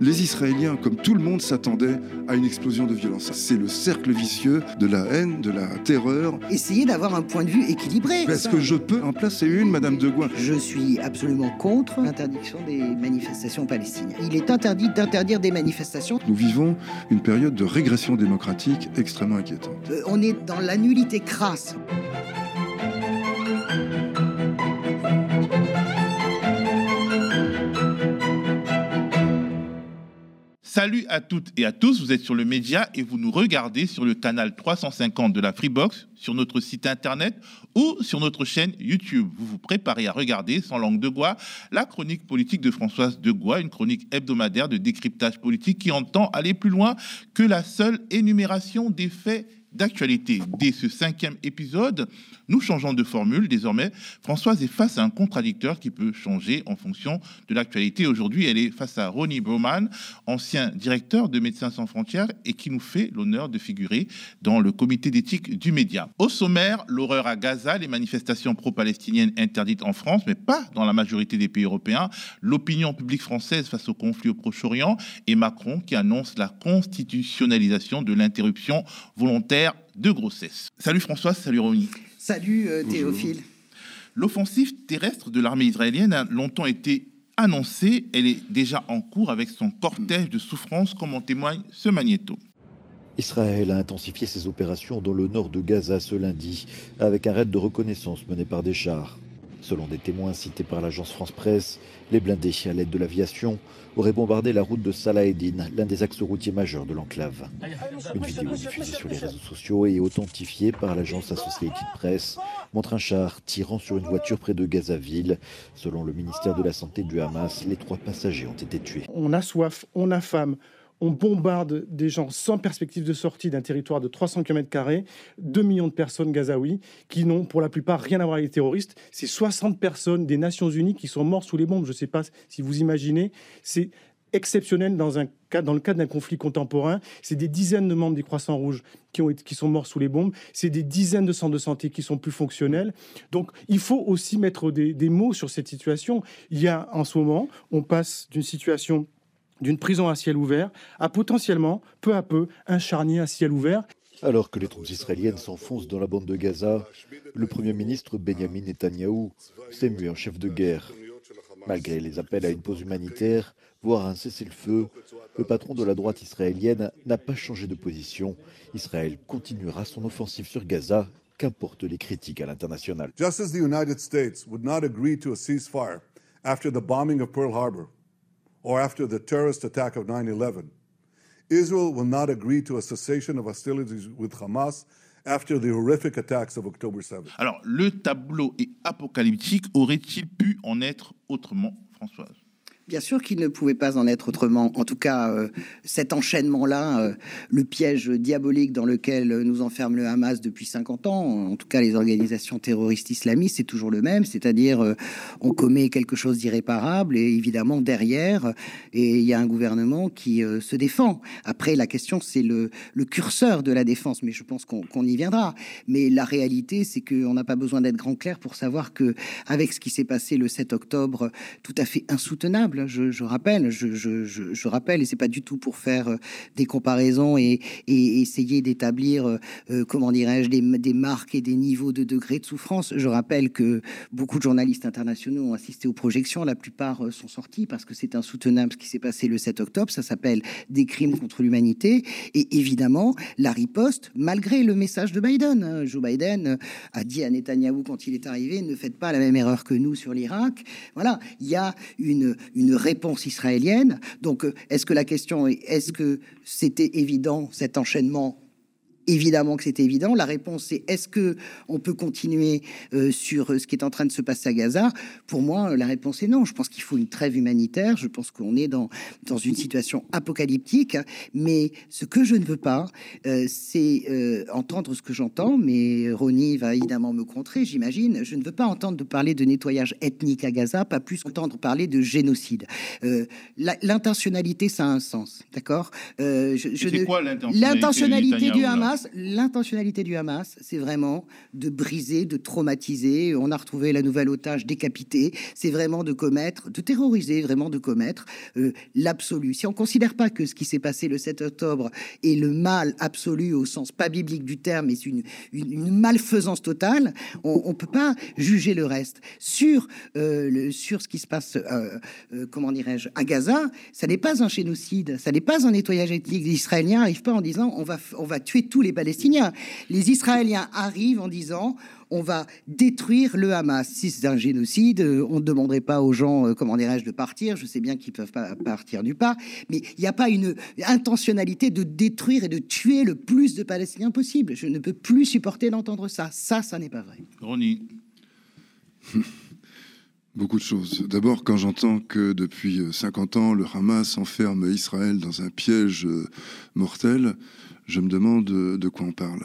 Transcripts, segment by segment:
Les Israéliens, comme tout le monde, s'attendaient à une explosion de violence. C'est le cercle vicieux de la haine, de la terreur. Essayez d'avoir un point de vue équilibré. Est-ce que je peux en placer une, Madame de Gouin? Je suis absolument contre l'interdiction des manifestations palestiniennes. Il est interdit d'interdire des manifestations. Nous vivons une période de régression démocratique extrêmement inquiétante. Euh, on est dans la nullité crasse. Salut à toutes et à tous, vous êtes sur le média et vous nous regardez sur le canal 350 de la Freebox, sur notre site internet ou sur notre chaîne YouTube. Vous vous préparez à regarder, sans langue de bois, la chronique politique de Françoise de Gois, une chronique hebdomadaire de décryptage politique qui entend aller plus loin que la seule énumération des faits d'actualité. Dès ce cinquième épisode, nous changeons de formule. Désormais, Françoise est face à un contradicteur qui peut changer en fonction de l'actualité. Aujourd'hui, elle est face à Ronnie Broman, ancien directeur de Médecins sans frontières et qui nous fait l'honneur de figurer dans le comité d'éthique du média. Au sommaire, l'horreur à Gaza, les manifestations pro-palestiniennes interdites en France, mais pas dans la majorité des pays européens, l'opinion publique française face au conflit au Proche-Orient et Macron qui annonce la constitutionnalisation de l'interruption volontaire de grossesse. Salut Françoise, salut Ronnie. Salut euh, Théophile. L'offensive terrestre de l'armée israélienne a longtemps été annoncée. Elle est déjà en cours avec son cortège de souffrance, comme en témoigne ce magnéto. Israël a intensifié ses opérations dans le nord de Gaza ce lundi, avec un raid de reconnaissance mené par des chars. Selon des témoins cités par l'agence France Presse, les blindés, à l'aide de l'aviation, auraient bombardé la route de Salah Eddin, l'un des axes routiers majeurs de l'enclave. Une vidéo diffusée sur les réseaux sociaux et authentifiée par l'agence Associated Press montre un char tirant sur une voiture près de Gazaville. Selon le ministère de la Santé du Hamas, les trois passagers ont été tués. On a soif, on a faim, on bombarde des gens sans perspective de sortie d'un territoire de 300 km, 2 millions de personnes gazaouis qui n'ont pour la plupart rien à voir avec les terroristes. C'est 60 personnes des Nations Unies qui sont mortes sous les bombes. Je ne sais pas si vous imaginez. C'est exceptionnel dans, un cas, le cadre d'un conflit contemporain. C'est des dizaines de membres des Croissants Rouges qui sont morts sous les bombes. C'est des dizaines de centres de santé qui sont plus fonctionnels. Donc, il faut aussi mettre des, des mots sur cette situation. Il y a en ce moment, on passe d'une situation d'une prison à ciel ouvert à potentiellement, peu à peu, un charnier à ciel ouvert. Alors que les troupes israéliennes s'enfoncent dans la bande de Gaza, le Premier ministre Benjamin Netanyahou s'est mué en chef de guerre. Malgré les appels à une pause humanitaire, voire un cessez-le-feu, le patron de la droite israélienne n'a pas changé de position. Israël continuera son offensive sur Gaza, qu'importent les critiques à l'international. Just as the United States would not agree to a ceasefire after the bombing of Pearl Harbor, or after the terrorist attack of 9 11. Israel will not agree to a cessation of hostilities with Hamas after the horrific attacks of October 7. Alors, le tableau est apocalyptique. Aurait-il pu en être autrement, Françoise Bien sûr qu'il ne pouvait pas en être autrement. En tout cas, euh, cet enchaînement-là, euh, le piège diabolique dans lequel nous enferme le Hamas depuis 50 ans, en tout cas les organisations terroristes islamistes, c'est toujours le même, c'est-à-dire euh, on commet quelque chose d'irréparable et évidemment derrière, et il y a un gouvernement qui se défend. Après, la question, c'est le, curseur de la défense, mais je pense qu'on y viendra. Mais la réalité, c'est qu'on n'a pas besoin d'être grand clair pour savoir que avec ce qui s'est passé le 7 octobre, tout à fait insoutenable, je, rappelle, je, rappelle, et c'est pas du tout pour faire euh, des comparaisons et, essayer d'établir, euh, euh, comment dirais-je, des, marques et des niveaux de degrés de souffrance. Je rappelle que beaucoup de journalistes internationaux ont assisté aux projections. La plupart sont sortis parce que c'est insoutenable ce qui s'est passé le 7 octobre. Ça s'appelle des crimes contre l'humanité. Et évidemment, la riposte, malgré le message de Biden. Hein. Joe Biden a dit à Netanyahou quand il est arrivé, ne faites pas la même erreur que nous sur l'Irak. Voilà, il y a une réponse israélienne. Donc, euh, est-ce que la question est, est-ce que c'était évident cet enchaînement Évidemment que c'est évident. La réponse c'est est-ce que on peut continuer euh, sur euh, ce qui est en train de se passer à Gaza? Pour moi, la réponse est non. Je pense qu'il faut une trêve humanitaire. Je pense qu'on est dans dans une situation apocalyptique. Mais ce que je ne veux pas, euh, c'est entendre ce que j'entends. Mais Ronnie va évidemment me contrer, j'imagine. Je ne veux pas entendre de parler de nettoyage ethnique à Gaza, pas plus qu'entendre parler de génocide. L'intentionnalité, ça a un sens, d'accord? Je, je l'intentionnalité du Hamas L'intentionnalité du Hamas, c'est vraiment de briser, de traumatiser. On a retrouvé la nouvelle otage décapitée. C'est vraiment de commettre, de terroriser, vraiment de commettre euh, l'absolu. Si on considère pas que ce qui s'est passé le 7 octobre est le mal absolu au sens pas biblique du terme, mais une, malfaisance totale, on, on peut pas juger le reste. Sur, euh, le, sur ce qui se passe, euh, comment dirais-je, à Gaza, ça n'est pas un génocide, ça n'est pas un nettoyage ethnique. Les Israéliens n'arrivent pas en disant on va, on va tuer tous les Palestiniens. Les Israéliens arrivent en disant on va détruire le Hamas. Si c'est un génocide, on ne demanderait pas aux gens, comment dirais-je, de partir. Je sais bien qu'ils peuvent pas partir du pas, mais il n'y a pas une intentionnalité de détruire et de tuer le plus de Palestiniens possible. Je ne peux plus supporter d'entendre ça. Ça, ça n'est pas vrai. Ronnie. Beaucoup de choses. D'abord, quand j'entends que depuis 50 ans, le Hamas enferme Israël dans un piège mortel, je me demande de quoi on parle.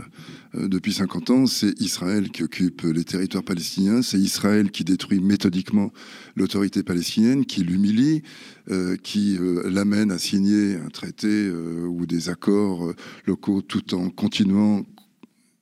Depuis 50 ans, c'est Israël qui occupe les territoires palestiniens, c'est Israël qui détruit méthodiquement l'autorité palestinienne, qui l'humilie, euh, qui euh, l'amène à signer un traité euh, ou des accords locaux tout en continuant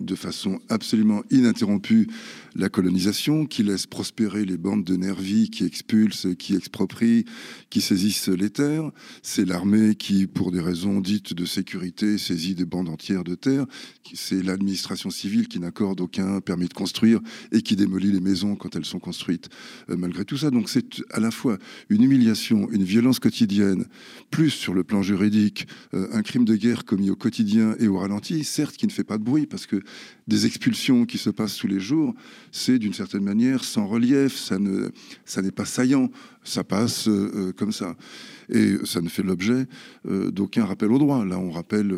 de façon absolument ininterrompue la colonisation, qui laisse prospérer les bandes de nervis, qui expulsent, qui exproprient, qui saisissent les terres. C'est l'armée qui, pour des raisons dites de sécurité, saisit des bandes entières de terres. C'est l'administration civile qui n'accorde aucun permis de construire et qui démolit les maisons quand elles sont construites. Euh, malgré tout ça, donc c'est à la fois une humiliation, une violence quotidienne, plus sur le plan juridique, euh, un crime de guerre commis au quotidien et au ralenti, certes qui ne fait pas de bruit parce que des expulsions qui se passent tous les jours, c'est d'une certaine manière sans relief, ça ne, ça n'est pas saillant, ça passe euh, euh, comme ça. Et ça ne fait l'objet euh, d'aucun rappel au droit. Là, on rappelle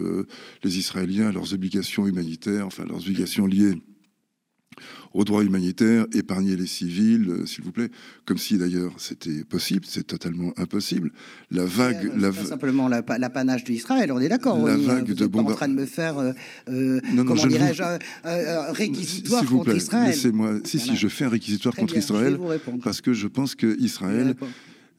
les Israéliens leurs obligations humanitaires, enfin leurs obligations liées au droit humanitaire, épargner les civils, euh, s'il vous plaît, comme si d'ailleurs c'était possible, c'est totalement impossible. La vague, la pas simplement l'apanage d'Israël, on est d'accord. La vague vous de bombardements. en train de me faire, euh, euh comment dirais-je, un réquisitoire contre plaît, Israël. Laissez-moi. Si, si, je fais un réquisitoire contre Israël parce que je pense que Israël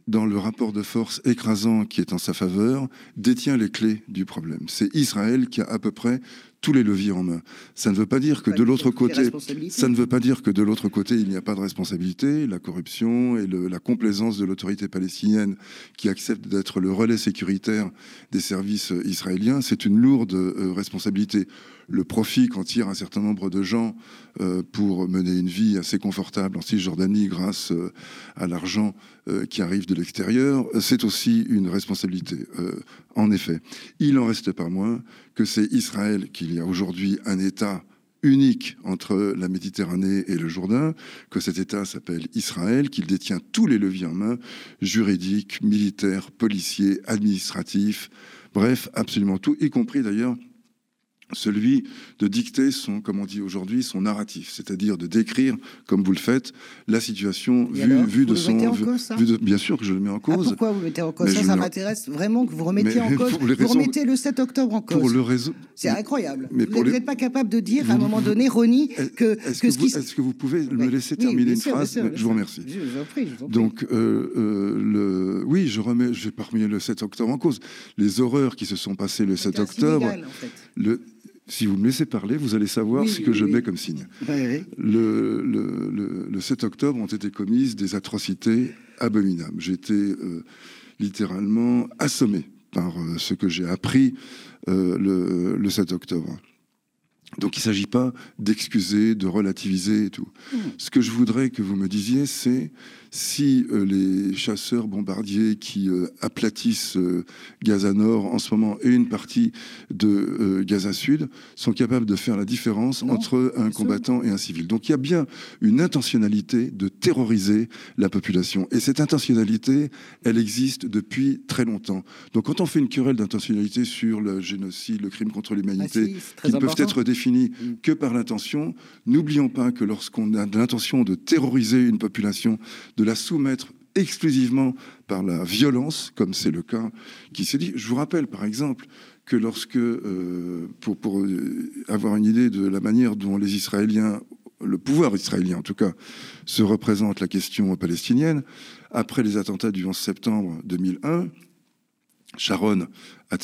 dans le rapport de force écrasant qui est en sa faveur, détient les clés du problème. C'est Israël qui a à peu près tous les leviers en main. Ça ne veut pas dire que de l'autre côté, ça ne veut pas dire que de l'autre côté il n'y a pas de responsabilité, la corruption et le, la complaisance de l'autorité palestinienne qui accepte d'être le relais sécuritaire des services israéliens, c'est une lourde euh, responsabilité. Le profit qu'en tire un certain nombre de gens euh, pour mener une vie assez confortable en Cisjordanie grâce euh, à l'argent euh, qui arrive de l'extérieur, c'est aussi une responsabilité. Euh, en effet, il n'en reste pas moins que c'est Israël qu'il y a aujourd'hui un État unique entre la Méditerranée et le Jourdain, que cet État s'appelle Israël, qu'il détient tous les leviers en main, juridiques, militaires, policiers, administratifs, bref, absolument tout, y compris d'ailleurs celui de dicter son, comme on dit aujourd'hui, son narratif, c'est-à-dire de décrire, comme vous le faites, la situation vue, de son. de, bien sûr que je le mets en ah, cause. pourquoi vous mettez en cause ça Ça m'intéresse vraiment que vous remettiez en cause. Vous remettez le 7 octobre en cause. Pour le réseau. C'est incroyable. Mais vous n'êtes pas capable de dire à un moment donné, Ronnie, que. Est-ce que, vous, est que vous pouvez me laisser terminer une phrase Je vous remercie. Je, vous prie, Donc, euh, euh, le, oui, je remets, je vais pas remettre le 7 octobre en cause. Les horreurs qui se sont passées le 7 octobre. Le, si vous me laissez parler, vous allez savoir ce que je mets comme signe. Le, le, 7 octobre ont été commises des atrocités abominables. J'ai été euh, littéralement assommé par euh, ce que j'ai appris euh, le, 7 octobre. Donc il ne s'agit pas d'excuser, de relativiser et tout. Hmm. Ce que je voudrais que vous me disiez, c'est si euh, les chasseurs bombardiers qui euh, aplatissent euh, Gaza Nord en ce moment et une partie de Gaza Sud sont capables de faire la différence entre un combattant et un civil. Donc il y a bien une intentionnalité de terroriser la population. Et cette intentionnalité, elle existe depuis très longtemps. Donc quand on fait une querelle d'intentionnalité sur le génocide, le crime contre l'humanité, ah qui ne peuvent être définis mm. que par l'intention, n'oublions pas que lorsqu'on a l'intention de terroriser une population, de la soumettre exclusivement par la violence, comme c'est le cas qui s'est dit. Je vous rappelle, par exemple, que lorsque, euh, pour, pour euh, avoir une idée de la manière dont les Israéliens, le pouvoir israélien en tout cas, se représente la question palestinienne, après les attentats du 11 septembre 2001, Sharon à,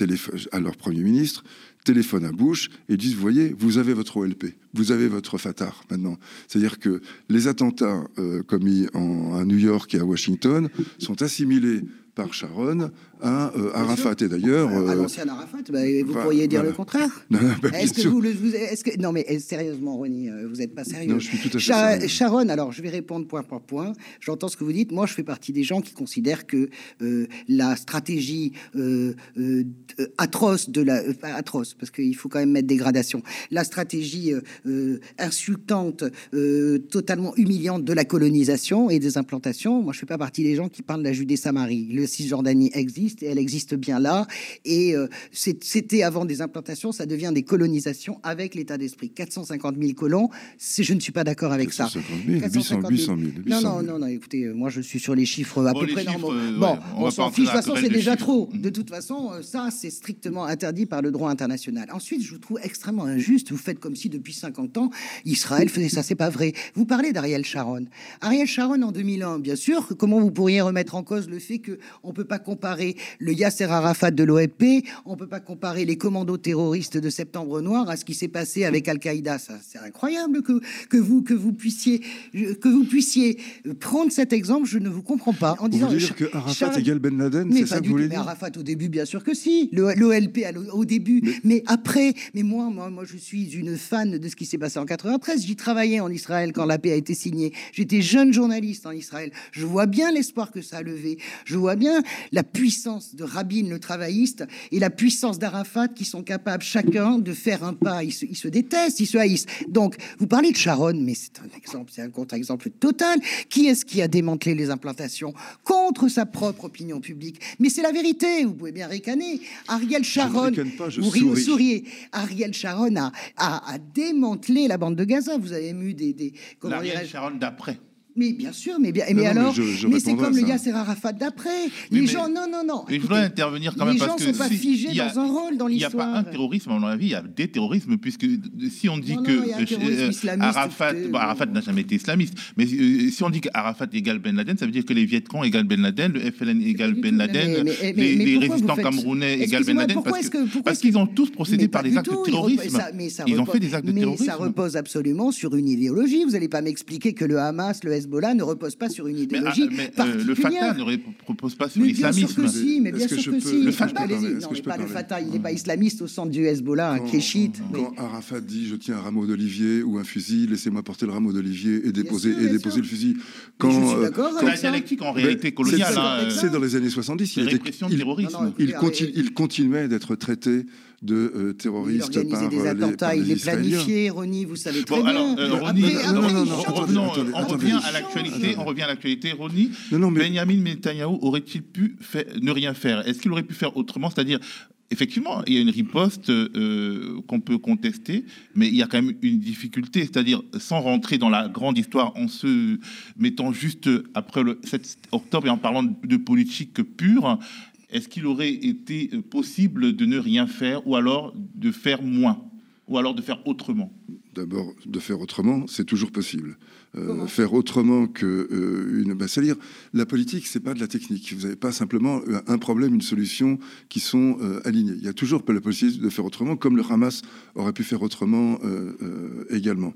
à leur Premier ministre, téléphone à Bush et disent, vous voyez, vous avez votre OLP, vous avez votre Fatah maintenant. C'est-à-dire que les attentats euh, commis en, à New York et à Washington sont assimilés par Sharon à euh, Arafat. Et d'ailleurs. À euh, l'ancien Arafat, bah, vous pourriez dire le contraire. bah, Est-ce que vous, le- vous- est-ce que non mais eh, sérieusement, Ronnie, euh, vous n'êtes pas sérieux. Non, je suis tout à fait Cha- sérieux. Sharon, alors je vais répondre point par point. J'entends ce que vous dites. Moi, je fais partie des gens qui considèrent que euh, la stratégie euh, euh, euh, atroce de la euh, atroce parce qu'il faut quand même mettre des gradations. La stratégie euh, euh, insultante, euh, totalement humiliante de la colonisation et des implantations. Moi, je fais pas partie des gens qui parlent de la Judée-Samarie. Le Cisjordanie existe et elle existe bien là. Et euh, c'était avant des implantations, ça devient des colonisations avec l'état d'esprit. 450 000 colons, je ne suis pas d'accord avec ça. 450 000, 450 800 000, 800 000. Non, non, non, non, écoutez, euh, moi je suis sur les chiffres à Bon, peu près chiffres, normaux. euh, bon, ouais, on on s'en fiche, de toute façon, c'est déjà chiffres. trop. De toute façon, ça, c'est strictement interdit par le droit international. Ensuite, je vous trouve extrêmement injuste. Vous faites comme si depuis 50 ans, Israël faisait ça. C'est pas vrai. Vous parlez d'Ariel Sharon. Ariel Sharon en 2001, bien sûr. Comment vous pourriez remettre en cause le fait que on peut pas comparer le Yasser Arafat de l'OLP, on peut pas comparer les commandos terroristes de Septembre Noir à ce qui s'est passé avec Al-Qaïda. C'est incroyable que que vous que vous puissiez que vous puissiez prendre cet exemple. Je ne vous comprends pas. En Vous disant voulez Cha- dire que Arafat Charles- égale Ben Laden C'est ça que vous voulez dire Arafat au début, bien sûr que si. L'OLP au début, mais... après. Mais moi, moi, moi, je suis une fan de ce qui s'est passé en 93. J'y travaillais en Israël quand la paix a été signée. J'étais jeune journaliste en Israël. Je vois bien l'espoir que ça a levé. Je vois bien la puissance de Rabin, le travailliste, et la puissance d'Arafat qui sont capables chacun de faire un pas. Ils se, ils se détestent, ils se haïssent. Donc, vous parlez de Sharon, mais c'est un exemple, c'est un contre-exemple total. Qui est-ce qui a démantelé les implantations contre sa propre opinion publique? Mais c'est la vérité. Vous pouvez bien ricaner. Ariel Sharon, ricane pas, je vous souris. souriez. Ariel Sharon a, a, a démantelé la bande de Gaza. Vous avez eu des, des comment L'Ariel dirais-je Sharon d'après. Mais bien sûr, mais bien, mais non, mais alors, je- je mais c'est comme le. Yasser Arafat d'après. Les mais- gens, non, non, non. Écoutez, voudrais intervenir quand même les parce gens que sont pas si- figés il y a- dans un rôle dans Il n'y a l'histoire. pas un terrorisme, à mon avis, il y a des terrorismes, puisque si on dit Non, non, que il un euh, euh, Arafat, bon, Arafat n'a jamais été islamiste, mais euh, si on dit qu'Arafat égale Ben Laden, ça veut dire que les Vietcong égale Ben Laden, le FLN égale du Ben. Laden, Mais- les, résistants faites- camerounais égale Ben Laden, pourquoi parce qu'ils ont tous procédé par des actes de il terrorisme. Ils ont repose- fait des actes de mais ça repose absolument sur une idéologie. Vous n'allez pas m'expliquer que le Hamas, le Hezbollah ne repose pas sur une Mais, ah, idéologie mais, euh, le. Fatah ne repose pas sur Mais bien sûr l'islamisme. que si, mais bien sûr que si. le Fatah, Allez-y. Non, mais pas le il n'est pas islamiste au centre du Hezbollah, est chiite. Quand, Arafat dit je tiens un rameau d'olivier ou un fusil, laissez-moi porter le rameau d'olivier et déposer, sûr, et bien déposer sûr. le fusil. je Quand, suis euh, la dialectique en réalité coloniale. c'est- hein, C'est dans les années 70. C'est il. Non, non, continuait d'être traité de euh, Il par, des euh, les, attentats, il les planifiait, Ronnie, vous savez très Bon, bien. alors, euh, Mais Ronnie, après- non, après, non, non, change. attendez, revenons, attendez, on attendez. revient à Il l'actualité. On revient à l'actualité. Ronnie, Non, non, mais Benjamin Netanyahu aurait-il pu ne rien faire? Est-ce qu'il aurait pu faire autrement? C'est-à-dire, effectivement, il y a une riposte euh, qu'on peut contester, mais il y a quand même une difficulté. C'est-à-dire, sans rentrer dans la grande histoire, en se mettant juste après le 7 octobre et en parlant de politique pure, est-ce qu'il aurait été possible de ne rien faire ou alors de faire moins ou alors de faire autrement? D'abord, de faire autrement, c'est toujours possible. Euh, Comment faire autrement que euh, une, bah, c'est-à-dire la politique, c'est pas de la technique. Vous n'avez pas simplement euh, un problème, une solution qui sont euh, alignés. Il y a toujours la possibilité de faire autrement, comme le Hamas aurait pu faire autrement euh, euh, également.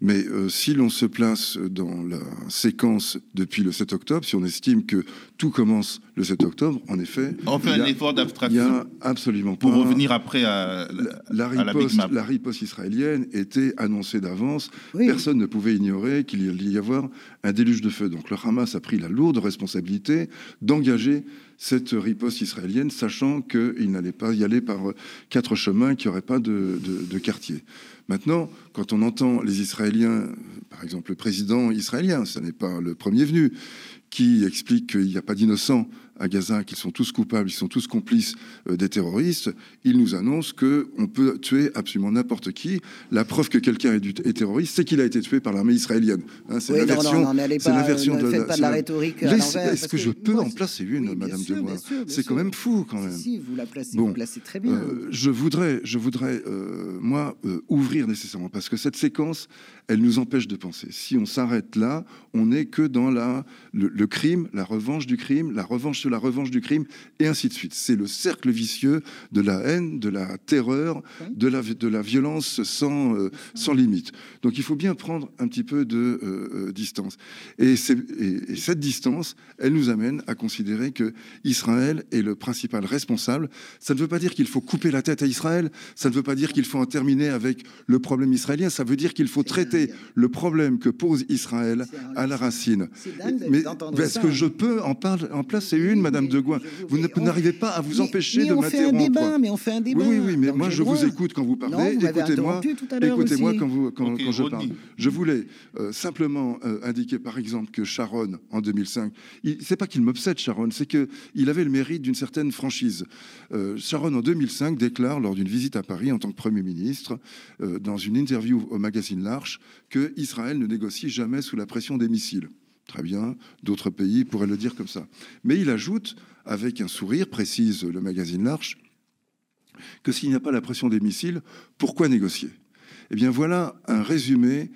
Mais euh, si l'on se place dans la séquence depuis le 7 octobre, si on estime que tout commence le 7 octobre, en effet, On fait il y un a- effort d'abstraction a absolument pour pas- revenir après à, la, la à la Big riposte, Map. la riposte israélienne était annoncée d'avance. Oui. Personne ne pouvait ignorer qu'il y avoir un déluge de feu. Donc le Hamas a pris la lourde responsabilité d'engager cette riposte israélienne, sachant qu'il n'allait pas y aller par quatre chemins, qu'il n'y aurait pas de, quartier. Maintenant, quand on entend les Israéliens, par exemple le président israélien, ce n'est pas le premier venu, qui explique qu'il n'y a pas d'innocents à Gaza, qu'ils sont tous coupables, ils sont tous complices euh, des terroristes, il nous annonce que on peut tuer absolument n'importe qui. La preuve que quelqu'un est, terroriste, c'est qu'il a été tué par l'armée israélienne. Hein, c'est Oui, la version. la ne de faites pas de la rhétorique Est-ce que, que je peux moi, en placer une, oui, Madame sûr, Demois C'est quand même fou, quand même. Si, vous la placez, Bon. vous placez très bien. Euh, je voudrais, je voudrais euh, moi, euh, ouvrir nécessairement, parce que cette séquence, elle nous empêche de penser. Si on s'arrête là, on n'est que dans la, le, le crime, la revanche du crime, la revanche sur la revanche du crime, et ainsi de suite. C'est le cercle vicieux de la haine, de la terreur, de la, de la violence sans, euh, sans limite. Donc il faut bien prendre un petit peu de euh, euh, distance. Et, et, et, cette distance, elle nous amène à considérer que Israël est le principal responsable. Ça ne veut pas dire qu'il faut couper la tête à Israël, ça ne veut pas dire qu'il faut en terminer avec le problème israélien, ça veut dire qu'il faut traiter le problème que pose Israël à la racine. Mais est-ce que je peux en, parler, en placer une, Madame de Gouin Vous n'arrivez pas à vous empêcher de m'interrompre. Mais on fait un débat. Oui, oui, mais moi je vous écoute quand vous parlez. Écoutez-moi écoutez-moi quand, vous, quand, quand je parle. Je voulais euh, simplement euh, indiquer, par exemple, que Sharon, en 2005, c'est pas qu'il m'obsède, Sharon, c'est qu'il avait le mérite d'une certaine franchise. Euh, Sharon, en 2005, déclare, lors d'une visite à Paris en tant que Premier ministre, dans une interview au magazine L'Arche, que Israël ne négocie jamais sous la pression des missiles. Très bien, d'autres pays pourraient le dire comme ça. Mais il ajoute, avec un sourire, précise le magazine L'Arche, que s'il n'y a pas la pression des missiles, pourquoi négocier? Eh bien voilà un résumé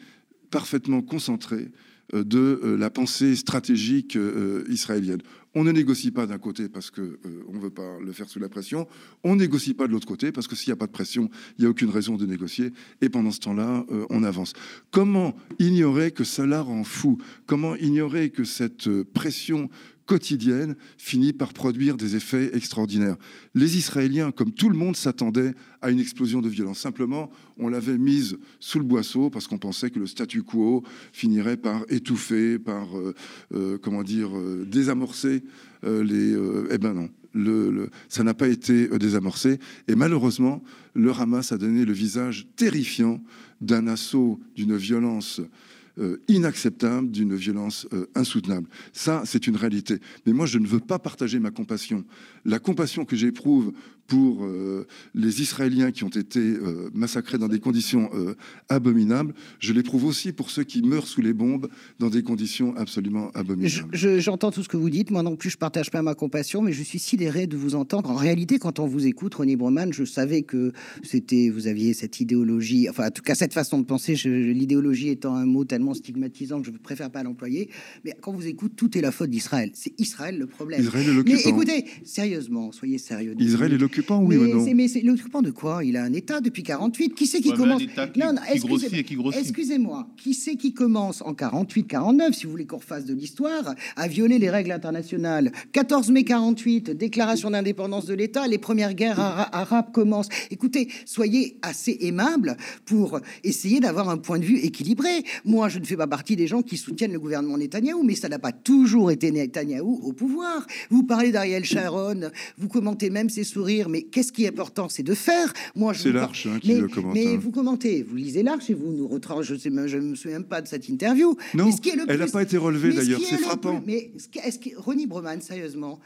parfaitement concentré euh, de euh, la pensée stratégique euh, israélienne. On ne négocie pas d'un côté parce qu'on ne veut pas le faire sous la pression, on négocie pas de l'autre côté parce que s'il n'y a pas de pression, il n'y a aucune raison de négocier, et pendant ce temps-là, on avance. Comment ignorer que cela rend fou? Comment ignorer que cette pression quotidienne finit par produire des effets extraordinaires. Les Israéliens, comme tout le monde, s'attendaient à une explosion de violence. Simplement, on l'avait mise sous le boisseau parce qu'on pensait que le statu quo finirait par étouffer, par, euh, euh, comment dire, euh, désamorcer les... eh ben non, ça n'a pas été désamorcé. Et malheureusement, le Hamas a donné le visage terrifiant d'un assaut, d'une violence euh, inacceptable, d'une violence euh, insoutenable. Ça, c'est une réalité. Mais moi, je ne veux pas partager ma compassion. La compassion que j'éprouve pour euh, les Israéliens qui ont été massacrés dans des conditions abominables, je l'éprouve aussi pour ceux qui meurent sous les bombes dans des conditions absolument abominables. J'entends tout ce que vous dites. Moi non plus, je partage pas ma compassion, mais je suis sidéré de vous entendre. En réalité, quand on vous écoute, René Broman, je savais que c'était, vous aviez cette idéologie, enfin, en tout cas, cette façon de penser, l'idéologie étant un mot tellement stigmatisant que je préfère pas l'employer. Mais quand vous écoutez, tout est la faute d'Israël. C'est Israël le problème. Israël est. Mais écoutez, sérieusement, soyez sérieux. Israël est l'occupant, oui mais, ou non Mais c'est l'occupant de quoi? Il a un État depuis 48. Qui c'est qui commence? Non, non, excusez-moi. Qui c'est qui commence en 48, 49, si vous voulez qu'on refasse de l'histoire, à violer les règles internationales? 14 mai 48, déclaration d'indépendance de l'État, les premières guerres arabes commencent. Écoutez, soyez assez aimable pour essayer d'avoir un point de vue équilibré. Moi, je ne fais pas partie des gens qui soutiennent le gouvernement Netanyahou, mais ça n'a pas toujours été Netanyahou au pouvoir. Vous parlez d'Ariel Sharon, vous commentez même ses sourires, mais qu'est-ce qui est important C'est de faire. Moi, c'est l'Arche hein, qui mais, le commente. Mais hein. vous commentez, vous lisez l'Arche et vous nous retracez. Je ne me souviens pas de cette interview. Non, elle n'a pas été relevée d'ailleurs, c'est frappant. mais est-ce que, Ronnie Broman, sérieusement,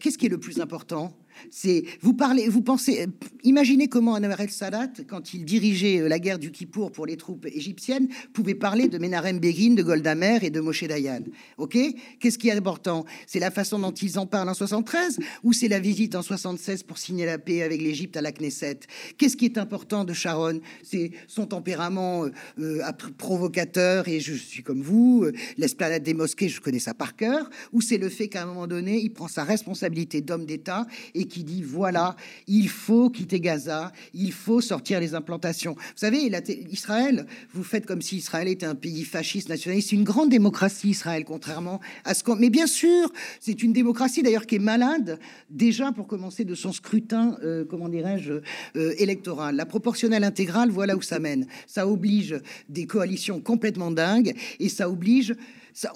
qu'est-ce qui est le plus important? C'est vous parlez, vous pensez, imaginez comment Anwar el-Sadat, quand il dirigeait euh, la guerre du Kippour pour les troupes égyptiennes, pouvait parler de Menachem Begin, de Golda Meir et de Moshe Dayan. Ok? Qu'est-ce qui est important? C'est la façon dont ils en parlent en 73 ou c'est la visite en 76 pour signer la paix avec l'Égypte à la Knesset Qu'est-ce qui est important de Sharon? C'est son tempérament euh, euh, provocateur et je suis comme vous, l'esplanade des mosquées, je connais ça par cœur, ou c'est le fait qu'à un moment donné, il prend sa responsabilité d'homme d'État et qui dit voilà, il faut quitter Gaza, il faut sortir les implantations. Vous savez, Israël, vous faites comme si Israël était un pays fasciste, nationaliste. Une grande démocratie, Israël, contrairement à ce qu'on. Mais bien sûr, c'est une démocratie d'ailleurs qui est malade, déjà pour commencer de son scrutin, euh, comment dirais-je, euh, électoral. La proportionnelle intégrale, voilà où ça mène. Ça oblige des coalitions complètement dingues et ça oblige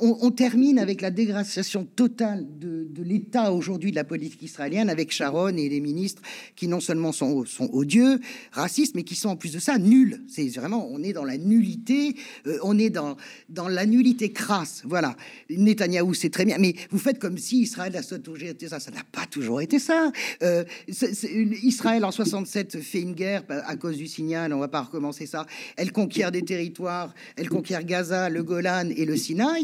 on, termine avec la dégradation totale de, l'État aujourd'hui de la politique israélienne, avec Sharon et les ministres qui non seulement sont, odieux, racistes, mais qui sont en plus de ça nuls. C'est vraiment, on est dans la nullité, euh, on est dans, dans la nullité crasse. Voilà. Netanyahou, c'est très bien, mais vous faites comme si Israël a toujours été ça. Ça n'a pas toujours été ça. Euh, Israël en 67 fait une guerre à cause du signal, on va pas recommencer ça. Elle conquiert des territoires, elle conquiert Gaza, le Golan et le Sinaï.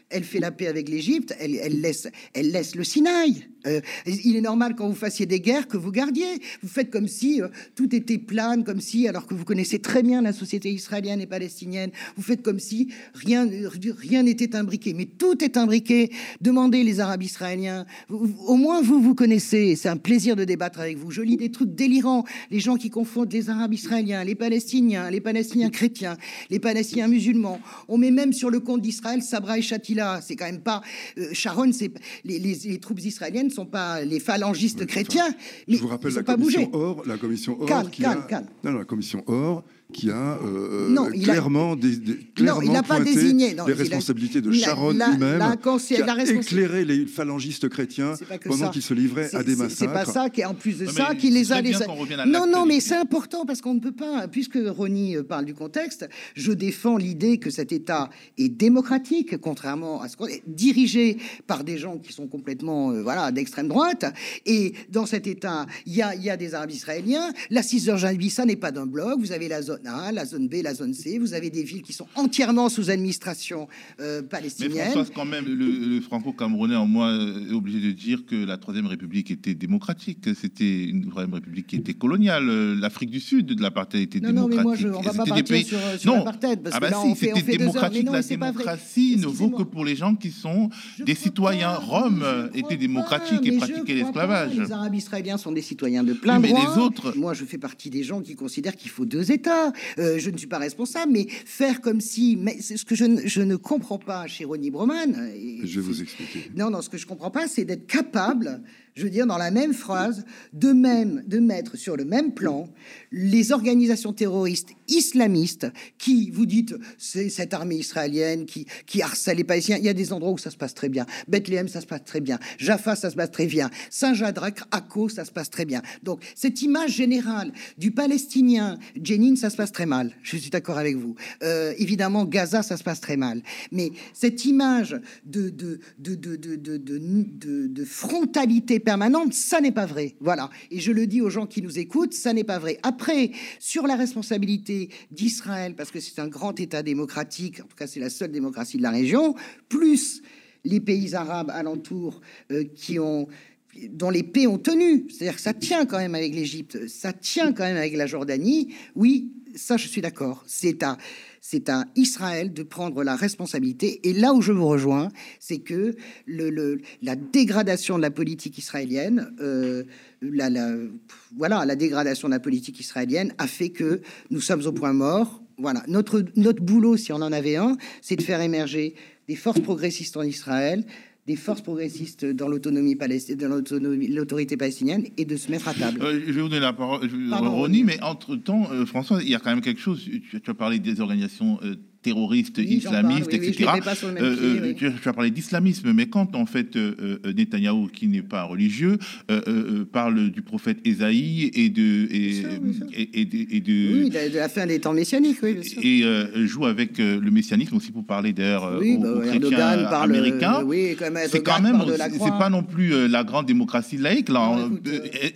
elle fait la paix avec l'Égypte, elle, laisse, elle laisse le Sinaï. Euh, il est normal quand vous fassiez des guerres que vous gardiez. Vous faites comme si euh, tout était plane, comme si, alors que vous connaissez très bien la société israélienne et palestinienne, vous faites comme si rien rien n'était imbriqué. Mais tout est imbriqué. Demandez les Arabes israéliens. au moins vous vous connaissez. C'est un plaisir de débattre avec vous. Je lis des trucs délirants. Les gens qui confondent les Arabes israéliens, les Palestiniens, les Palestiniens chrétiens, les Palestiniens musulmans. On met même sur le compte d'Israël Sabra et Shatila. C'est quand même pas euh, Sharon. C'est les, les troupes israéliennes ne sont pas les phalangistes chrétiens. mais je vous rappelle la commission Or, la commission Or, qui a... Non, la commission Or qui a euh, clairement, des, clairement non, il pas désigné les responsabilités de Sharon lui-même, qui a éclairé les phalangistes chrétiens pendant qu'ils se livraient à des massacres. C'est pas ça qui, en plus de ça, qui les a... Les... Non, non, mais c'est important parce qu'on ne peut pas, puisque Ronnie euh, parle du contexte, je défends l'idée que cet État est démocratique, contrairement à ce qu'on est dirigé par des gens qui sont complètement euh, voilà d'extrême droite. Et dans cet État, il y a, y a des Arabes israéliens. La Cisjordanie, ça n'est pas d'un bloc. Vous avez la zone zone la zone B, la zone C. Vous avez des villes qui sont entièrement sous administration euh, palestinienne. Mais François, quand même, le, franco-camerounais en moi est obligé de dire que la Troisième République était démocratique. C'était une Troisième République qui était coloniale. L'Afrique du Sud, de l'apartheid, était non, démocratique. Non, mais moi, je, on va pas partir pays... sur, sur l'apartheid. Ah bah si, c'était démocratique. la démocratie ne vaut que pour les gens qui sont des citoyens. Rome était démocratique et pratiquait l'esclavage. Les Arabes israéliens sont des citoyens de plein droit. Mais les autres... Moi, je fais partie des gens qui considèrent qu'il faut deux États. Euh, je ne suis pas responsable, mais faire comme si, mais c'est ce que je, je, ne comprends pas chez Ronnie Broman. je vais vous expliquer. Non, non, ce que je comprends pas, c'est d'être capable je veux dire, dans la même phrase, de même de mettre sur le même plan les organisations terroristes islamistes qui, vous dites, c'est cette armée israélienne qui, qui harcèle les Palestiniens. Il y a des endroits où ça se passe très bien. Bethléem, ça se passe très bien. Jaffa, ça se passe très bien. Saint-Jadrak, Akko, ça se passe très bien. Donc, cette image générale du Palestinien, Jenin, ça se passe très mal. Je suis d'accord avec vous. Euh, évidemment, Gaza, ça se passe très mal. Mais cette image de, de, de, de, de, de, de, de frontalité permanente, ça n'est pas vrai. Voilà. Et je le dis aux gens qui nous écoutent, ça n'est pas vrai. Après, sur la responsabilité d'Israël, parce que c'est un grand État démocratique, en tout cas c'est la seule démocratie de la région, plus les pays arabes alentours euh, qui ont dont les paix ont tenu, c'est-à-dire que ça tient quand même avec l'Égypte, ça tient quand même avec la Jordanie, oui, ça je suis d'accord. C'est à c'est à Israël de prendre la responsabilité. Et là où je vous rejoins, c'est que le, la dégradation de la politique israélienne, euh, la, voilà, la dégradation de la politique israélienne a fait que nous sommes au point mort. Voilà, notre, notre boulot, si on en avait un, c'est de faire émerger des forces progressistes en Israël, des forces progressistes dans l'autonomie dans l'autorité palestinienne et de se mettre à table. Euh, je vais vous donner la parole, Ronnie, mais entre-temps, euh, François, il y a quand même quelque chose. Tu, tu as parlé des organisations euh, terroristes, islamistes, etc. euh, tu, as parlé d'islamisme, mais quand en fait euh, euh Netanyahou, qui n'est pas religieux, euh, euh, parle du prophète Esaïe et de et, et, et, de, oui, de, la fin des temps messianiques, oui, bien sûr. et joue avec le messianisme aussi pour parler d'ailleurs oui, aux, bah, chrétiens parle, américains. oui, c'est quand même, c'est pas non plus la grande démocratie laïque là.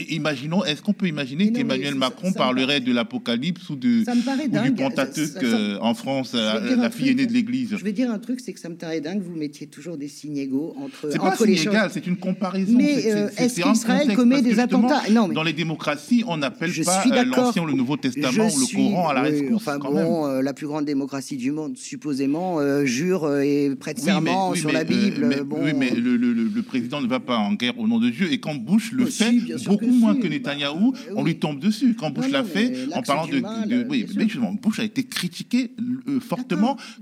imaginons, est-ce qu'on peut imaginer qu'Emmanuel Macron parlerait de l'Apocalypse ou de ou du Pentateuque en France? La, fille aînée de l'Église. Je vais dire un truc, c'est que ça me paraît dingue que vous mettiez toujours des signes égaux entre, c'est pas les égal, c'est une comparaison. Mais euh, est-ce qu'Israël commet des attentats? Non, mais dans les démocraties, on n'appelle pas euh, l'Ancien ou le Nouveau Testament ou le Coran à la rescousse. Enfin bon, euh, la plus grande démocratie du monde, supposément, jure et prête serment sur la Bible. Oui, mais le, président ne va pas en guerre au nom de Dieu. Et quand Bush le fait, beaucoup moins que Netanyahou, on lui tombe dessus. Quand Bush l'a fait, en parlant de, oui, mais justement, Bush a été critiqué fortement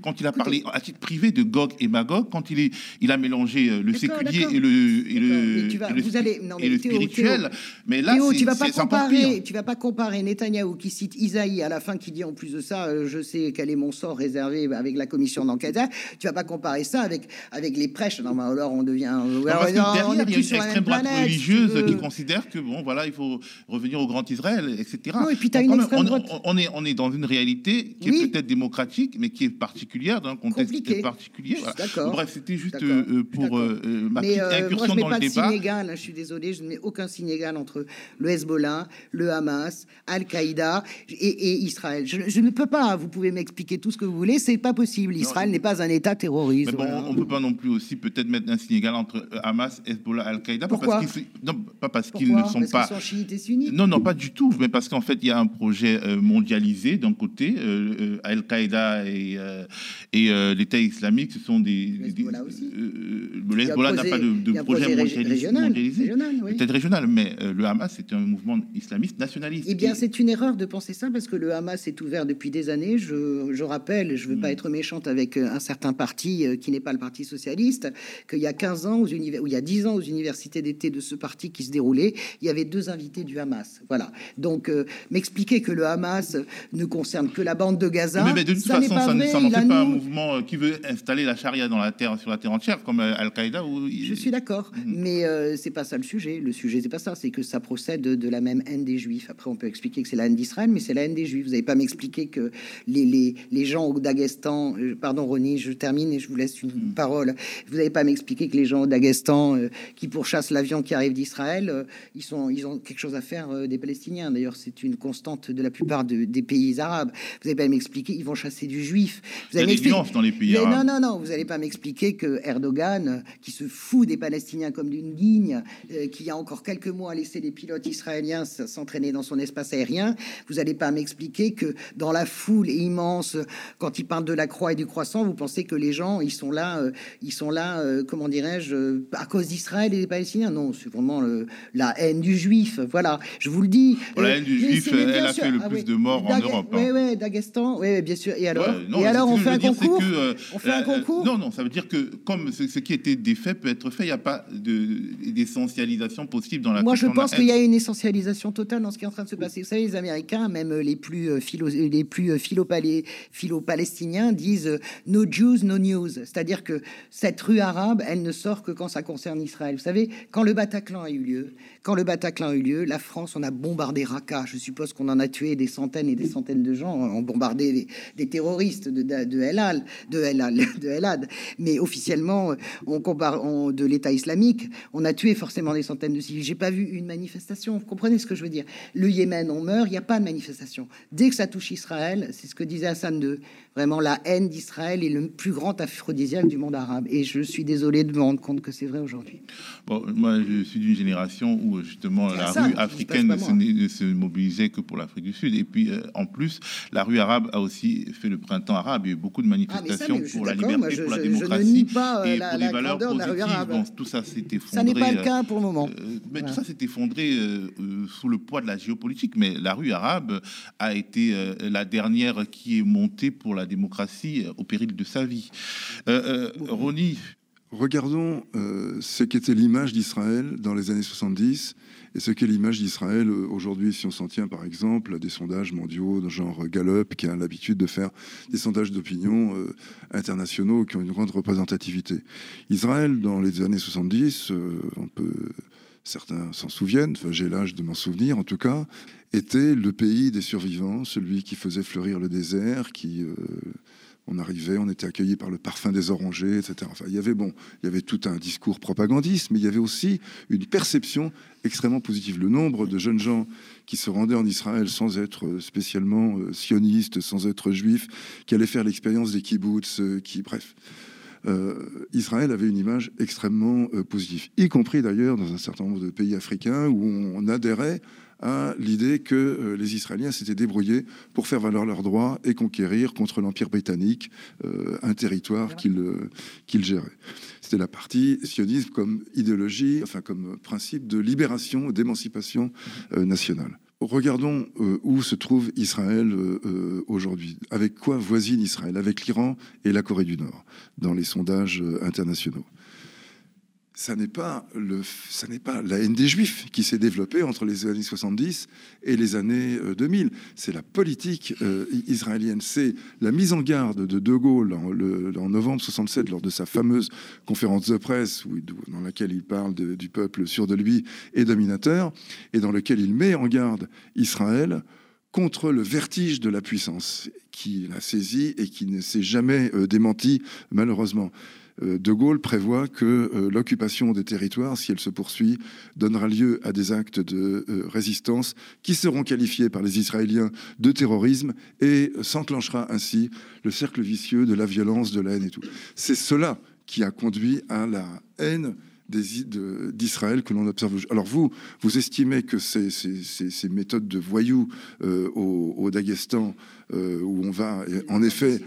quand il a parlé à titre privé de Gog et Magog, quand il, est, il a mélangé euh, le séculier et le, et le, spirituel. Mais là, tu vas pas comparer, tu vas pas comparer Netanyahou qui cite Isaïe à la fin qui dit en plus de ça, euh, je sais quel est mon sort réservé avec la commission d'enquête. Tu vas pas comparer ça avec avec les prêches. Non, mais alors on devient. Derrière, il y a une extrême droite religieuse qui considère que bon, voilà, il faut revenir au grand Israël, etc. et puis as une on, on, est on est dans une réalité qui est peut-être démocratique, mais qui est particulière, dans un contexte Compliqué. particulier. Voilà. Bref, c'était juste euh, suis pour euh, euh, ma Mais petite euh, moi, incursion je mets dans pas le de débat. signe égal. hein, je suis désolé, je ne mets aucun signe égal entre le Hezbollah, le Hamas, Al-Qaïda et, et Israël. Je, je ne peux pas. Vous pouvez m'expliquer tout ce que vous voulez. C'est pas possible. Israël n'est pas un État terroriste. Mais bon, voilà. on peut pas non plus aussi peut-être mettre un signe égal entre euh, Hamas, Hezbollah, Al-Qaïda. pas Pourquoi parce Non, pas parce qu'ils ne sont Parce pas. sont chiites et sunnites. Non, non, pas du tout, mais parce qu'en fait, il y a un projet euh, mondialisé d'un côté, euh, euh, Al-Qaïda et, euh, et euh, l'État islamique, ce sont des. Euh, le Hezbollah n'a pas de, projet régional, mondialisé. régional, oui. Peut-être régional, mais euh, le Hamas, c'est un mouvement islamiste nationaliste. Eh bien, Et- c'est une erreur de penser ça parce que le Hamas est ouvert depuis des années. Je, je rappelle, je ne veux Mm. pas être méchante avec euh, un certain parti qui n'est pas le Parti socialiste, qu'il y a 15 ans, aux univers, ou il y a 10 ans, aux universités d'été de ce parti qui se déroulait, il y avait deux invités du Hamas. Voilà. Donc, euh, m'expliquer que le Hamas ne concerne que la bande de Gaza, mais, mais de toute ça n'est façon, pas ça, vrai. ça n'en fait pas un mouvement euh, qui veut installer la charia dans la terre, sur la terre entière, comme euh, Al-Qaïda. Je suis d'accord, Mhm. mais euh, c'est pas ça le sujet. Le sujet, c'est pas ça. C'est que ça procède de, la même haine des Juifs. Après, on peut expliquer que c'est la haine d'Israël, mais c'est la haine des Juifs. Vous n'allez pas m'expliquer que les, les, les gens au Daghestan, euh, pardon Ronnie, je termine et je vous laisse une Mhm. parole. Vous n'allez pas m'expliquer que les gens au Daghestan euh, qui pourchassent l'avion qui arrive d'Israël, ils sont, ils ont quelque chose à faire des Palestiniens. D'ailleurs, c'est une constante de la plupart de- des pays arabes. Vous n'allez pas m'expliquer, ils vont chasser du Juif. Vous allez m'expliquer- nuances dans les pays mais non, non, non, vous n'allez pas m'expliquer que Erdogan, euh, qui se fout des Palestiniens comme d'une ligne, euh, qui il y a encore quelques mois a laissé les pilotes israéliens s'entraîner dans son espace aérien, vous n'allez pas m'expliquer que dans la foule immense, quand il parle de la croix et du croissant, vous pensez que les gens, ils sont là, euh, ils sont là, euh, comment dirais-je, à cause d'Israël et des Palestiniens? Non, c'est vraiment le- la haine du juif. Voilà, je vous le dis. La haine du juif, elle a fait le Ah plus oui. de morts en Europe, Oui, hein. oui, Daghestan, oui, bien sûr. Et alors, Ouais, non, et alors que fait un concours euh, On fait un euh, concours Non, non, ça veut dire que comme ce, ce qui était des faits peut être fait, il n'y a pas de- d'essentialisation possible dans la Moi, je de pense qu'il y a une essentialisation totale dans ce qui est en train de se passer. Vous savez, les Américains, même les plus euh, philo, les plus philo-palestiniens, disent no Jews, no news. C'est-à-dire que cette rue arabe, elle ne sort que quand ça concerne Israël. Vous savez, quand le Bataclan a eu lieu, quand le Bataclan a eu lieu, la France, on a bombardé Raqqa. Je suppose qu'on en a tué des centaines et des centaines de gens. On a bombardé des, des terroristes de, de, de El Al, de Had. Mais officiellement, on compare on- de l'État islamique, on a tué forcément des centaines de civils. J'ai pas vu une manifestation. Vous comprenez ce que je veux dire? Le Yémen, on meurt, il n'y a pas de manifestation. Dès que ça touche Israël, c'est ce que disait Hassan II. Vraiment, la haine d'Israël est le plus grand aphrodisiaque du monde arabe. Et je suis désolé de me rendre compte que c'est vrai aujourd'hui. Bon, moi, je suis d'une génération où justement la ça, rue africaine se, ne se mobilisait que pour l'Afrique du Sud. Et puis, euh, en plus, la rue arabe a aussi fait le printemps arabe. Il y a eu beaucoup de Ah, ça, manifestations pour la liberté, moi, je- pour la démocratie pas, euh, et la- pour des valeurs positives. arabe. Bon, tout ça s'est effondré. Ça n'est pas le euh, cas pour le moment. euh, mais Voilà. tout ça s'est effondré euh, euh, sous le poids de la géopolitique. Mais la rue arabe a été euh, la dernière qui est montée pour la démocratie euh, au péril de sa vie. Euh, euh, Ronnie, Regardons euh, ce qu'était l'image d'Israël dans les années 70 et ce qu'est l'image d'Israël euh, aujourd'hui, si on s'en tient par exemple à des sondages mondiaux, de genre Gallup, qui a l'habitude de faire des sondages d'opinion euh, internationaux qui ont une grande représentativité. Israël, dans les années 70, euh, on peut, certains s'en souviennent, enfin, j'ai l'âge de m'en souvenir en tout cas, était le pays des survivants, celui qui faisait fleurir le désert, qui... euh, on arrivait, on était accueillis par le parfum des orangers, etc. Il y avait bon, il y avait tout un discours propagandiste, mais il y avait aussi une perception extrêmement positive. Le nombre de jeunes gens qui se rendaient en Israël sans être spécialement euh, sionistes, sans être juifs, qui allaient faire l'expérience des kibbutz, euh, qui, bref. Euh, Israël avait une image extrêmement euh, positive, y compris d'ailleurs dans un certain nombre de pays africains où on adhérait à l'idée que euh, les Israéliens s'étaient débrouillés pour faire valoir leurs droits et conquérir contre l'Empire britannique euh, un territoire qu'ils euh, qu'ils géraient. C'était la partie sionisme comme idéologie, enfin comme principe de libération, d'émancipation euh, nationale. Regardons euh, où se trouve Israël euh, aujourd'hui. Avec quoi voisine Israël? Avec l'Iran et la Corée du Nord, dans les sondages internationaux ça n'est pas la haine des Juifs qui s'est développée entre les années 70 et les années euh, 2000. C'est la politique euh, israélienne. C'est la mise en garde de De Gaulle en, novembre 67 lors de sa fameuse conférence de presse dans laquelle il parle du peuple sûr de lui et dominateur et dans lequel il met en garde Israël contre le vertige de la puissance qui l'a saisi et qui ne s'est jamais démenti, malheureusement. De Gaulle prévoit que l'occupation des territoires, si elle se poursuit, donnera lieu à des actes de résistance qui seront qualifiés par les Israéliens de terrorisme et s'enclenchera ainsi le cercle vicieux de la violence, de la haine et tout. C'est cela qui a conduit à la haine d'Israël que l'on observe. Alors vous, vous estimez que ces, méthodes de voyous euh, au, au, Daghestan, euh, où on va en effet,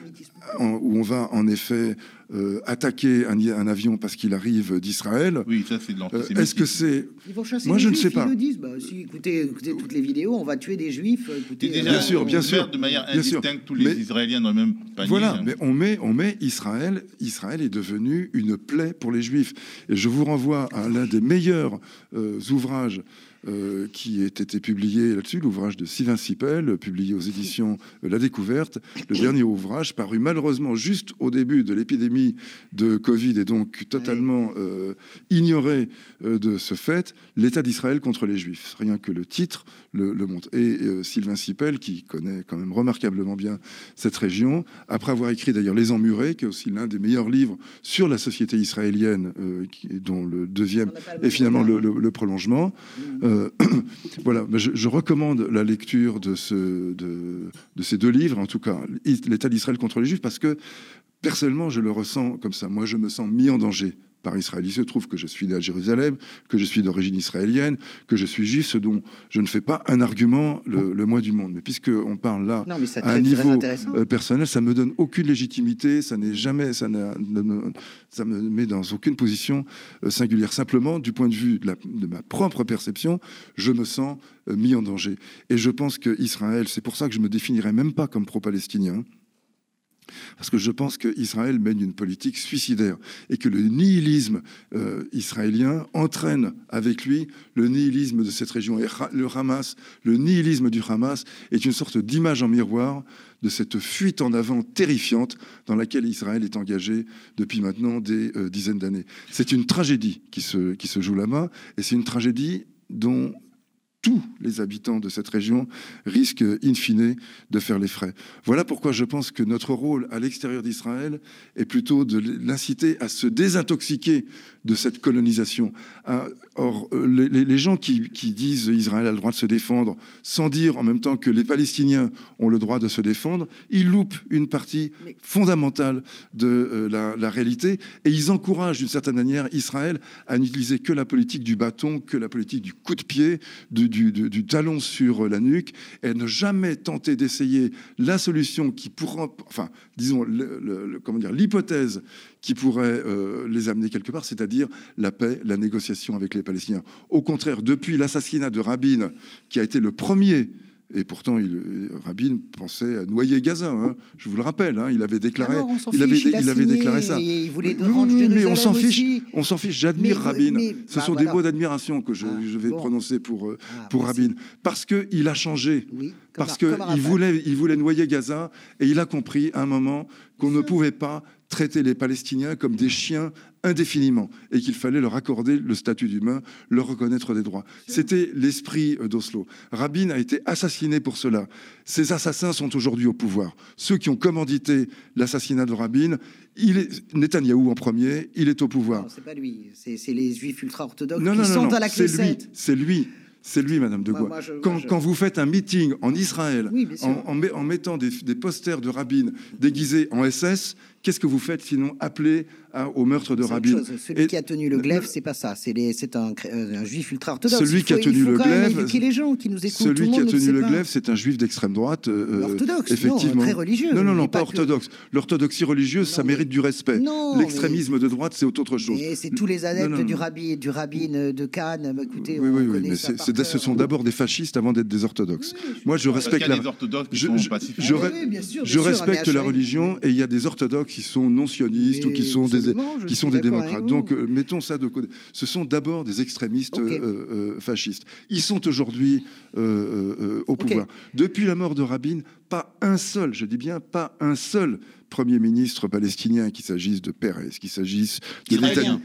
où on va en effet euh, attaquer un, un, avion parce qu'il arrive d'Israël. Oui, ça c'est de euh, Est-ce que c'est Ils vont chasser Moi, je juifs, ne sais pas. Ils le disent. Bah, si, écoutez, écoutez, toutes les vidéos, on va tuer des juifs. Écoutez, déjà, bien sûr, bien sûr, de manière indistincte tous les Israéliens dans le même panier. Voilà, hein. mais on met, on met Israël. Israël est devenu une plaie pour les juifs. Et je vous renvoie à l'un des meilleurs euh, ouvrages euh, qui ait été publié là-dessus, l'ouvrage de Sylvain Sipel, publié aux éditions La Découverte, le dernier ouvrage paru malheureusement juste au début de l'épidémie de Covid et donc totalement euh, ignoré euh, de ce fait, l'État d'Israël contre les Juifs. Rien que le titre le, montre. Et Sylvain Sipel, qui connaît quand même remarquablement bien cette région, après avoir écrit d'ailleurs Les Emmurés, qui est aussi l'un des meilleurs livres sur la société israélienne, qui, dont le deuxième est finalement le, prolongement. Mmh. Euh, voilà, je, recommande la lecture de, ce, de, ces deux livres, en tout cas, l'État d'Israël contre les Juifs, parce que personnellement, je le ressens comme ça. Moi, je me sens mis en danger par Israël. Il se trouve que je suis né à Jérusalem, que je suis d'origine israélienne, que je suis juif, ce dont je ne fais pas un argument le, le moins du monde. Mais puisqu'on parle là à un niveau euh, personnel, ça me donne aucune légitimité, ça n'est jamais, ça, ça me met dans aucune position euh, singulière. Simplement, du point de vue de, de ma propre perception, je me sens euh, mis en danger. Et je pense que Israël, c'est pour ça que je me définirais même pas comme pro-palestinien. Parce que je pense qu'Israël mène une politique suicidaire et que le nihilisme euh, israélien entraîne avec lui le nihilisme de cette région. Et le Hamas, le nihilisme du Hamas est une sorte d'image en miroir de cette fuite en avant terrifiante dans laquelle Israël est engagé depuis maintenant des euh, dizaines d'années. C'est une tragédie qui se, qui se joue là-bas et c'est une tragédie dont tous les habitants de cette région risquent in fine de faire les frais. Voilà pourquoi je pense que notre rôle à l'extérieur d'Israël est plutôt de l'inciter à se désintoxiquer de cette colonisation. Ah, or, euh, les, gens qui, disent Israël a le droit de se défendre, sans dire en même temps que les Palestiniens ont le droit de se défendre, ils loupent une partie fondamentale de euh, la, réalité et ils encouragent d'une certaine manière Israël à n'utiliser que la politique du bâton, que la politique du coup de pied, du, du, talon sur la nuque, et ne jamais tenter d'essayer la solution qui pourra, enfin, disons, comment dire, l'hypothèse qui pourrait euh, les amener quelque part, c'est-à-dire la paix, la négociation avec les Palestiniens. Au contraire, depuis l'assassinat de Rabin, qui a été le premier et pourtant, il, Rabin pensait à noyer Gaza. Hein. Je vous le rappelle, hein. il avait déclaré, il, avait, il, avait déclaré ça. Il voulait mais on s'en fiche. On s'en fiche. J'admire Rabin. Ce bah, sont des mots d'admiration que je, ah, vais prononcer pour euh, ah, pour Rabin, parce que il a changé. parce que il voulait, il voulait noyer Gaza et il a compris à un moment qu'on ne pouvait pas traiter les Palestiniens comme des chiens indéfiniment et qu'il fallait leur accorder le statut d'humain, leur reconnaître des droits. C'était l'esprit euh, d'Oslo. Rabin a été assassiné pour cela. Ces assassins sont aujourd'hui au pouvoir. Ceux qui ont commandité l'assassinat de Rabin, il est Netanyahou en premier, il est au pouvoir. C'est pas lui, c'est les juifs ultra-orthodoxes qui sont à la Knesset. C'est lui. C'est lui, Madame de Gaulle. quand, vous faites un meeting en Israël, en, en, mettant des, des posters de Rabin déguisés en SS, qu'est-ce que vous faites sinon appeler au meurtre de Rabin. Celui qui a tenu le glaive, c'est pas ça. C'est un, un, juif ultra orthodoxe. Celui qui a tenu le glaive, les gens qui nous écoutent. Celui qui a tenu le glaive, c'est un juif d'extrême droite, euh, orthodoxe, effectivement. très religieux. Non, non, non, pas, orthodoxe. L'orthodoxie religieuse, ça mérite du respect. L'extrémisme de droite, c'est autre chose. C'est tous les adeptes du rabbin, du rabbin de Cannes. Bah, écoutez, oui, oui, oui, mais ce sont d'abord des fascistes avant d'être des orthodoxes. Moi, je respecte la. Je respecte la religion et il y a des orthodoxes qui sont non sionistes ou qui sont des qui sont des démocrates. Donc, euh, mettons ça de côté. Ce sont d'abord des extrémistes euh, euh, fascistes. Ils sont aujourd'hui au pouvoir. Depuis la mort de Rabin, pas un seul, je dis bien pas un seul Premier ministre palestinien, qu'il s'agisse de Pérez, qu'il s'agisse de Israélien.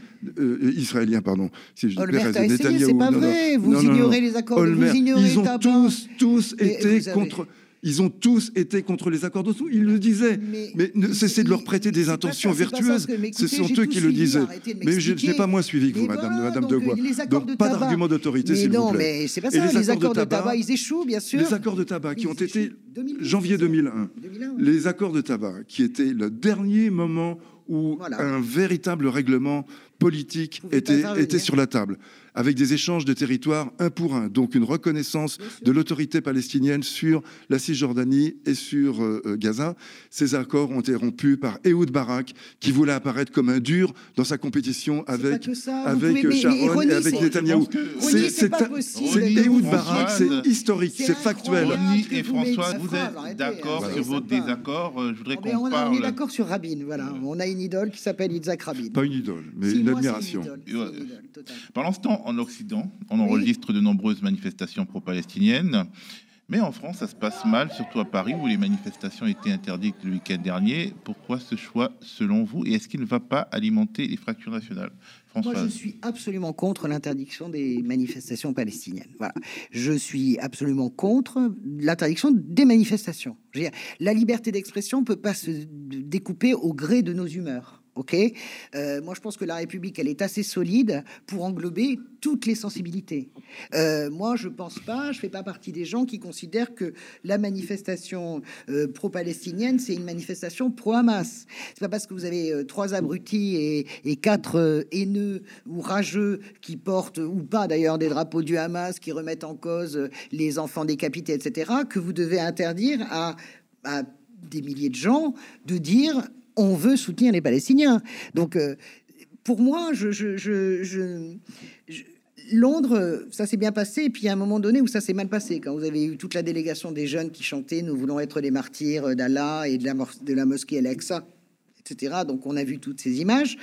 israélien, pardon. Si je Pérez, c'est pas vrai. vous ignorez les accords. Vous ignorez ils ont tous, tous été contre Ils ont tous été contre les accords d'Oslo. Ils le disaient. Mais- Mais, ne mais cessez de leur prêter des intentions vertueuses. mais Ce sont eux qui le disaient. de Mais je n'ai pas moins suivi que vous, Mais Madame, Madame les accords Donc de pas d'argument d'autorité, Mais s'il non, vous plaît. mais c'est pas Et ça. les accords de de tabac- ils échouent, bien sûr. Les accords de tabac qui Mais ont été échouent. 2008, janvier c'est ça. 2001. 2001. Les accords de tabac qui étaient le dernier moment où Voilà. un véritable règlement politique était, était sur la table, avec des échanges de territoires un pour un, donc une reconnaissance de l'autorité palestinienne sur la Cisjordanie et sur euh, euh, Gaza. Ces accords ont été rompus par Ehud Barak, qui voulait apparaître comme un dur dans sa compétition avec, avec pouvez- mais- mais Sharon Ronny, et avec c'est- Netanyahou. C'est Ehud Barak, c'est historique, c'est factuel. Ronny et François, vous êtes d'accord hein, sur vos désaccords Euh, Je voudrais mais qu'on on, a- on parle. est d'accord sur Rabin, voilà. On a une idole qui s'appelle Yitzhak Rabin. Pas une idole, mais une moi, c'est admiration. idole, c'est Ouais. une idole, totale. Pendant ce temps, en Occident, on enregistre de nombreuses manifestations pro-palestiniennes. Mais en France, ça se passe mal, surtout à Paris, où les manifestations étaient interdites le week-end dernier. Pourquoi ce choix, selon vous Et est-ce qu'il ne va pas alimenter les fractures nationales? Moi, je Françoise suis absolument contre l'interdiction des manifestations palestiniennes. Voilà. Je suis absolument contre l'interdiction des manifestations. La liberté d'expression ne peut pas se découper au gré de nos humeurs. Ok, Euh, moi je pense que la République elle est assez solide pour englober toutes les sensibilités. Euh, moi je pense pas, je fais pas partie des gens qui considèrent que la manifestation euh, pro-palestinienne c'est une manifestation pro-Hamas. C'est pas parce que vous avez trois abrutis et, et quatre haineux ou rageux qui portent ou pas d'ailleurs des drapeaux du Hamas qui remettent en cause les enfants décapités, etc. que vous devez interdire à, à des milliers de gens de dire on veut soutenir les Palestiniens. Donc, euh, pour moi, Londres, ça s'est bien passé, et puis a un moment donné où ça s'est mal passé, quand vous avez eu toute la délégation des jeunes qui chantaient Nous voulons être les martyrs d'Allah et de la, de la mosquée Al-Aqsa, Donc on a vu toutes ces images.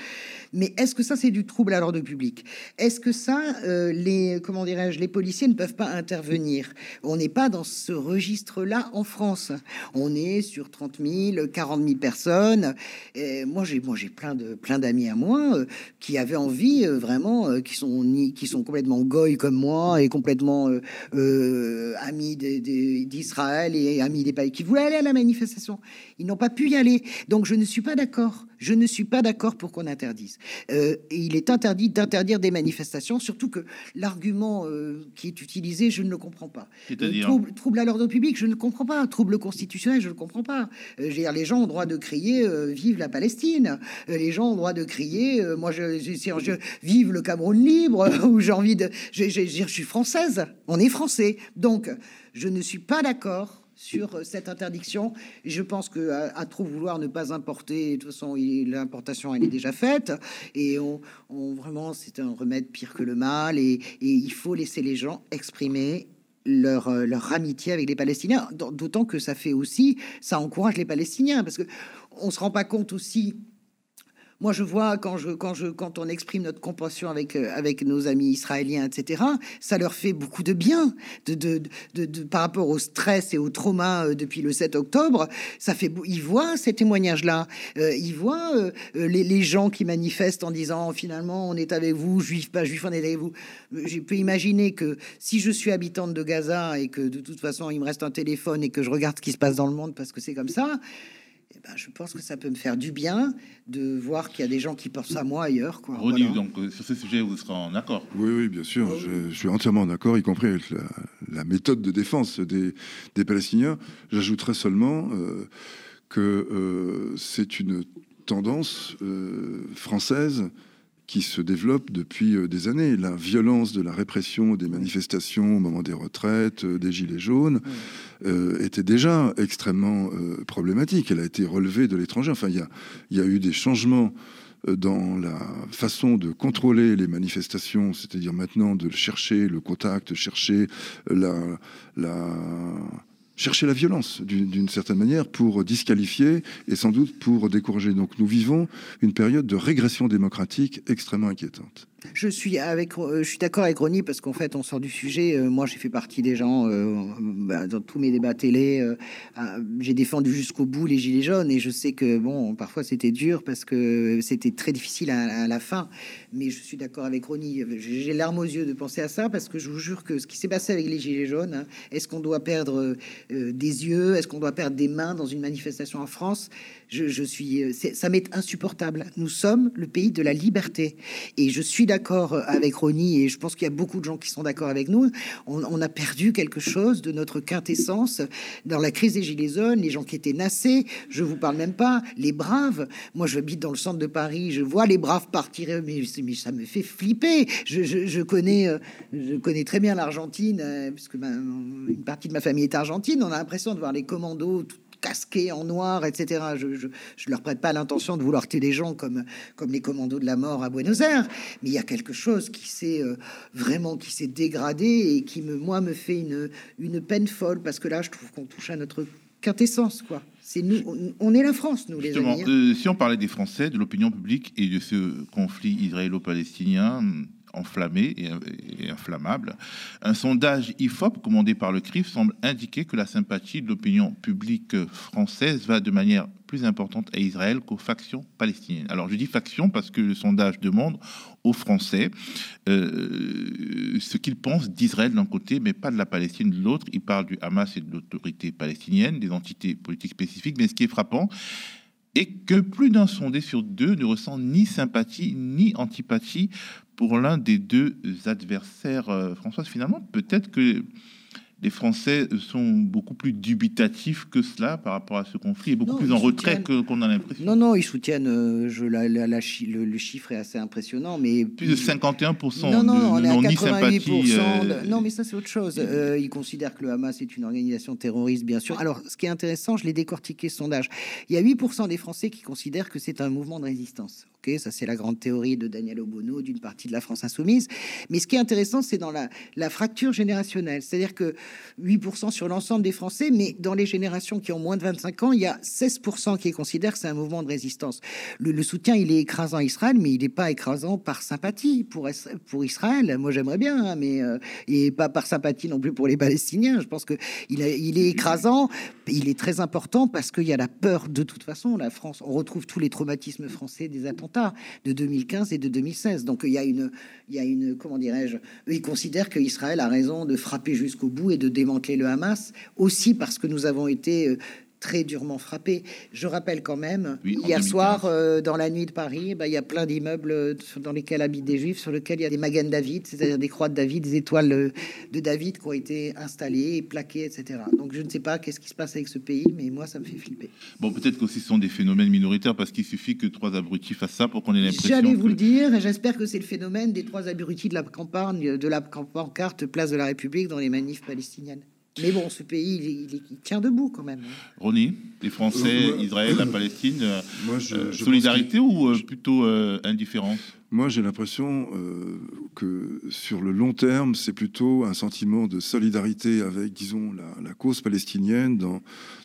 Mais est-ce que ça, c'est du trouble à l'ordre public? Est-ce que ça, euh, les, comment dirais-je, les policiers ne peuvent pas intervenir? On n'est pas dans ce registre-là en France. On est sur 30 000, 40 000 personnes. Et moi, j'ai, plein de, plein d'amis à moi euh, qui avaient envie, euh, vraiment, qui sont qui sont complètement goy comme moi et complètement amis d'Israël et amis des pays qui voulaient aller à la manifestation. Ils n'ont pas pu y aller. Donc, je ne suis pas d'accord. Je ne suis pas d'accord pour qu'on interdise. Euh, et il est interdit d'interdire des manifestations, surtout que l'argument euh, qui est utilisé, je ne le comprends pas. C'est-à-dire Euh, trouble, trouble à l'ordre public, je ne le comprends pas. Trouble constitutionnel, je ne le comprends pas. Euh, je veux dire, les gens ont droit de crier Vive la Palestine. Les gens ont droit de crier Moi, je, je, je- Vive le Cameroun libre. ou j'ai envie de. Je- je suis française. On est français. Donc, je ne suis pas d'accord sur euh, cette interdiction. Je pense que à, à trop vouloir ne pas importer, de toute façon, l'importation elle est déjà faite, et on, vraiment c'est un remède pire que le mal, et, et il faut laisser les gens exprimer leur, euh, leur amitié avec les Palestiniens, D'au- d'autant que ça fait aussi, ça encourage les Palestiniens, parce que on se rend pas compte aussi. Moi, je vois quand, je, quand, je, quand on exprime notre compassion avec, euh, nos amis israéliens, etc., ça leur fait beaucoup de bien de, de, par rapport au stress et au trauma euh, depuis le 7 octobre. Ça fait, ils voient ces témoignages-là. Euh, ils voient euh, les, gens qui manifestent en disant finalement on est avec vous, juifs, pas juifs, on est avec vous. Je peux imaginer que si je suis habitante de Gaza et que de toute façon il me reste un téléphone et que je regarde ce qui se passe dans le monde parce que c'est comme ça. Eh ben, je pense que ça peut me faire du bien de voir qu'il y a des gens qui pensent à moi ailleurs. Quoi. Voilà. donc euh, sur ce sujet, vous serez en accord. Oui, oui, bien sûr. Je, je suis entièrement d'accord, y compris avec la, la méthode de défense des, des Palestiniens. J'ajouterais seulement euh, que euh, c'est une tendance euh, française qui se développe depuis euh, des années. La violence de la répression des manifestations au moment des retraites, euh, des gilets jaunes, euh, était déjà extrêmement euh, problématique. Elle a été relevée de l'étranger. Enfin, il y y a eu des changements dans la façon de contrôler les manifestations, c'est-à-dire maintenant de chercher le contact, chercher la, la, chercher la violence d'une certaine manière pour disqualifier et sans doute pour décourager. Donc nous vivons une période de régression démocratique extrêmement inquiétante. Je suis avec, euh, je suis d'accord avec Ronnie parce qu'en fait, on sort du sujet. Euh, moi, j'ai fait partie des gens euh, bah, dans tous mes débats télé. j'ai défendu jusqu'au bout les gilets jaunes et je sais que bon, parfois c'était dur parce que c'était très difficile à, la fin. Mais je suis d'accord avec Ronnie. J'ai larmes aux yeux de penser à ça parce que je vous jure que ce qui s'est passé avec les gilets jaunes, hein, est-ce qu'on doit perdre des yeux, est-ce qu'on doit perdre des mains dans une manifestation en France? Je, je suis, ça m'est insupportable. Nous sommes le pays de la liberté et je suis d'accord avec Ronnie et je pense qu'il y a beaucoup de gens qui sont d'accord avec nous. On, a perdu quelque chose de notre quintessence dans la crise des gilets jaunes. Les gens qui étaient nassés, je vous parle même pas. Les braves. Moi, j'habite dans le centre de Paris. Je vois les braves partir, mais, ça me fait flipper. Je, je- je connais, euh, je connais très bien l'Argentine euh, puisque ma- une partie de ma famille est argentine. On a l'impression de voir les commandos casqués en noir, etc. Je, je, je leur prête pas l'intention de vouloir tuer des gens comme, comme les commandos de la mort à Buenos Aires, mais il y a quelque chose qui s'est euh, vraiment qui s'est dégradé et qui me moi me fait une une peine folle parce que là je trouve qu'on touche à notre quintessence quoi. C'est nous, on, on est la France nous les amis. hein. euh, si on parlait des Français, de l'opinion publique et de ce conflit israélo-palestinien enflammé et, et inflammable, un sondage IFOP commandé par le CRIF semble indiquer que la sympathie de l'opinion publique française va de manière plus importante à Israël qu'aux factions palestiniennes. Alors je dis factions parce que le sondage demande aux Français euh, ce qu'ils pensent d'Israël d'un côté, mais pas de la Palestine de l'autre. Ils parlent du Hamas et de l'autorité palestinienne, des entités politiques spécifiques. Mais ce qui est frappant, est que plus d'un sondé sur deux ne ressent ni sympathie ni antipathie pour l'un des deux adversaires. Euh, Françoise, finalement, peut-être que les Français sont beaucoup plus dubitatifs que cela par rapport à ce conflit et beaucoup Non, plus en retrait qu'on a l'impression. Non non, ils soutiennent euh, je la, la- le, le chiffre est assez impressionnant mais Plus de 51% Non, non, de- on est à ni 88%. sympathie. de- euh, Non, mais ça, c'est autre chose. Euh, ils considèrent que le Hamas est une organisation terroriste, bien sûr. Alors, ce qui est intéressant, je l'ai décortiqué ce sondage. Il y a 8% des Français qui considèrent que c'est un mouvement de résistance. Ok, ça, c'est la grande théorie de Daniel Obono, d'une partie de la France insoumise. Mais ce qui est intéressant, c'est dans la fracture générationnelle. C'est-à-dire que 8% sur l'ensemble des Français, mais dans les générations qui ont moins de 25 ans, il y a 16% qui considèrent que c'est un mouvement de résistance. Le, soutien, il est écrasant à Israël, mais il n'est pas écrasant par sympathie pour, pour Israël. Moi, j'aimerais bien, hein, mais euh, et pas par sympathie non plus pour les Palestiniens. Je pense que il, est écrasant, il est très important parce qu'il y a la peur de toute façon. La France, on retrouve tous les traumatismes français des attentats de 2015 et de 2016. Donc il y a une, il y a une, comment dirais-je, ils considèrent qu'Israël a raison de frapper jusqu'au bout et de démanteler le Hamas aussi parce que nous avons été euh, très durement frappés. Je rappelle quand même, Oui, hier 2015. soir, euh, dans la nuit de Paris, bah, il y a plein d'immeubles euh, dans lesquels habitent des juifs, sur lesquels il y a des Magen David, c'est-à-dire des croix de David, des étoiles euh, de David qui ont été installées, et plaquées, etc. Donc je ne sais pas qu'est-ce qui se passe avec ce pays, mais moi ça me fait flipper. Bon, peut-être qu'aussi ce sont des phénomènes minoritaires parce qu'il suffit que trois abrutis fassent ça pour qu'on ait l'impression. J'allais vous que- le dire, et j'espère que c'est le phénomène des trois abrutis de la campagne, de la pancarte Place de la République dans les manifs palestiniennes. Mais bon, ce pays, il, il- il tient debout quand même. Ronnie, les Français, Euh, Israël, la Palestine, euh, Moi, je, euh, je solidarité ou plutôt euh, indifférence? Moi, j'ai l'impression euh, que sur le long terme, c'est plutôt un sentiment de solidarité avec, disons, la, la cause palestinienne dans,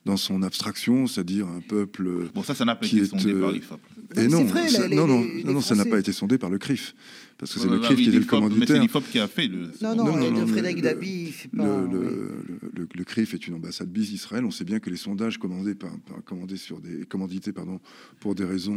dans son abstraction, c'est-à-dire un peuple. Bon, ça, ça n'a pas Qui été est, sondé euh, par l'IFOP. Et mais non, c'est vrai, ça- les- non, non, les- non, les non, ça n'a pas été sondé par le CRIF, parce que c'est le CRIF qui était le c'est commanditaire. l'IFOP qui a fait le. Non, non, Non, non, le non, Frédéric le- Dabi, il fait pas. Le, le, oui. le- le- le CRIF est une ambassade bis d'Israël. On sait bien que les sondages commandés, par, par- commandés sur des, commandités pardon, pour des raisons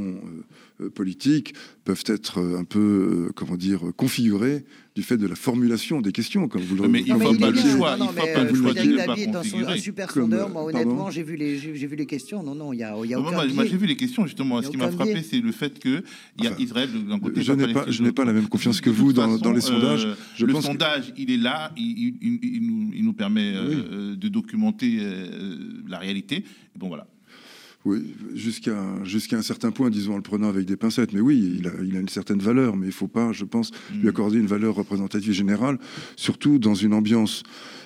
euh, euh, politiques peuvent être euh, un peu, euh, comment dire, configurés du fait de la formulation des questions, comme vous le Mais il Non, faut il pas le choix, Non, il faut mais, pas le choix de ne David, dans son super Comme, sondeur, moi, honnêtement, j'ai vu les, j'ai j'ai vu les questions. Non, non, il y a, y a aucun moi, j'ai vu les questions justement. Ce qui m'a frappé, c'est le fait que il y a Enfin, Israël d'un côté. je n'ai pas, je n'ai pas la même confiance que vous dans, façon, dans les sondages. euh, Je le pense que- sondage, il est là, il, il- il- il nous, il nous permet euh, de documenter euh, la réalité. Bon, voilà. Oui, jusqu'à jusqu'à un certain point, disons, en le prenant avec des pincettes. Mais oui, il a, il a une certaine valeur, mais il ne faut pas, je pense, Mm. lui accorder une valeur représentative générale, surtout dans une ambiance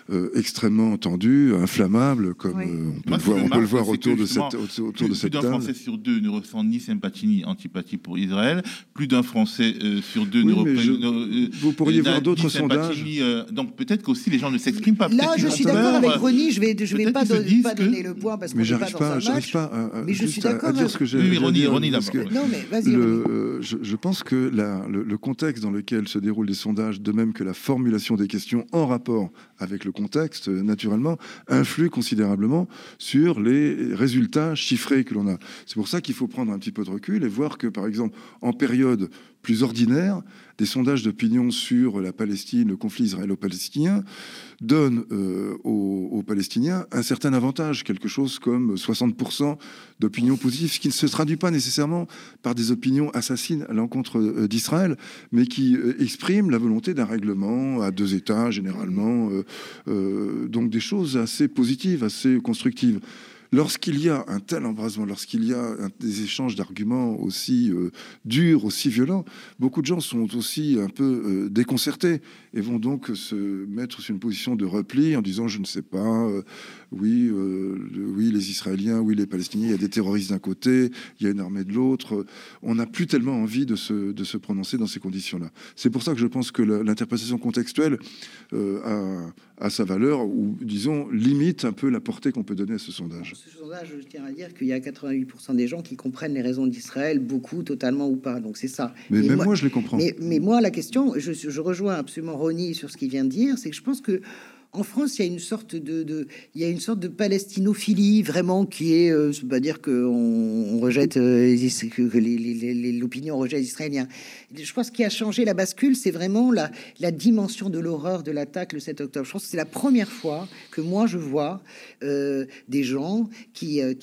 euh, extrêmement tendu, inflammable, comme Oui. euh, on peut, Moi, le voir, que on je peut le remarque, voir c'est autour que de cette, autour, autour Plus, de plus cette d'un table. Français sur deux ne ressent ni sympathie ni antipathie pour Israël. Plus d'un Français euh, sur deux Oui, ne euh, vous pourriez voir d'autres sondages. ni, euh, donc peut-être qu'aussi les gens ne s'expriment pas. Là, je suis d'accord avec Ronnie. Je vais, je vais pas, don- que- donner le point parce qu'on Mais j'arrive pas, j'arrive pas à, Mais je suis à- d'accord à dire avec- ce que j'ai Oui, que Non, mais vas-y. je, pense que le contexte dans lequel se déroulent les sondages, de même que la formulation des questions en rapport avec le contexte, euh, naturellement, influe considérablement sur les résultats chiffrés que l'on a. C'est pour ça qu'il faut prendre un petit peu de recul et voir que, par exemple, en période plus ordinaire, des sondages d'opinion sur la Palestine, le conflit israélo-palestinien, donnent euh, aux, Palestiniens un certain avantage, quelque chose comme 60% d'opinions positives, ce qui ne se traduit pas nécessairement par des opinions assassines à l'encontre euh, d'Israël, mais qui euh, expriment la volonté d'un règlement à deux États, généralement, donc des choses assez positives, assez constructives. Lorsqu'il y a un tel embrasement, lorsqu'il y a des échanges d'arguments aussi euh, durs, aussi violents, beaucoup de gens sont aussi un peu euh, déconcertés et vont donc se mettre sur une position de repli en disant je ne sais pas, euh, oui, oui les Israéliens, oui les Palestiniens, il y a des terroristes d'un côté, il y a une armée de l'autre. On n'a plus tellement envie de se, de se prononcer dans ces conditions-là. C'est pour ça que je pense que l'interprétation contextuelle a sa valeur ou disons limite un peu la portée qu'on peut donner à ce sondage. Ce sondage, je tiens à dire qu'il y a 88% des gens qui comprennent les raisons d'Israël, beaucoup, totalement ou pas. Donc c'est ça. Mais Et même moi, je les comprends. Mais, mais moi, la question, je, je rejoins absolument Ronnie sur ce qu'il vient de dire, c'est que je pense que en France, il y a une sorte de, palestinophilie vraiment qui est, euh, pas dire que on, rejette euh, que, l'opinion rejette les Israéliens. Je pense qui a changé la bascule, c'est vraiment la, dimension de l'horreur de l'attaque le 7 octobre. Je pense que c'est la première fois que moi je vois euh, des gens qui, euh,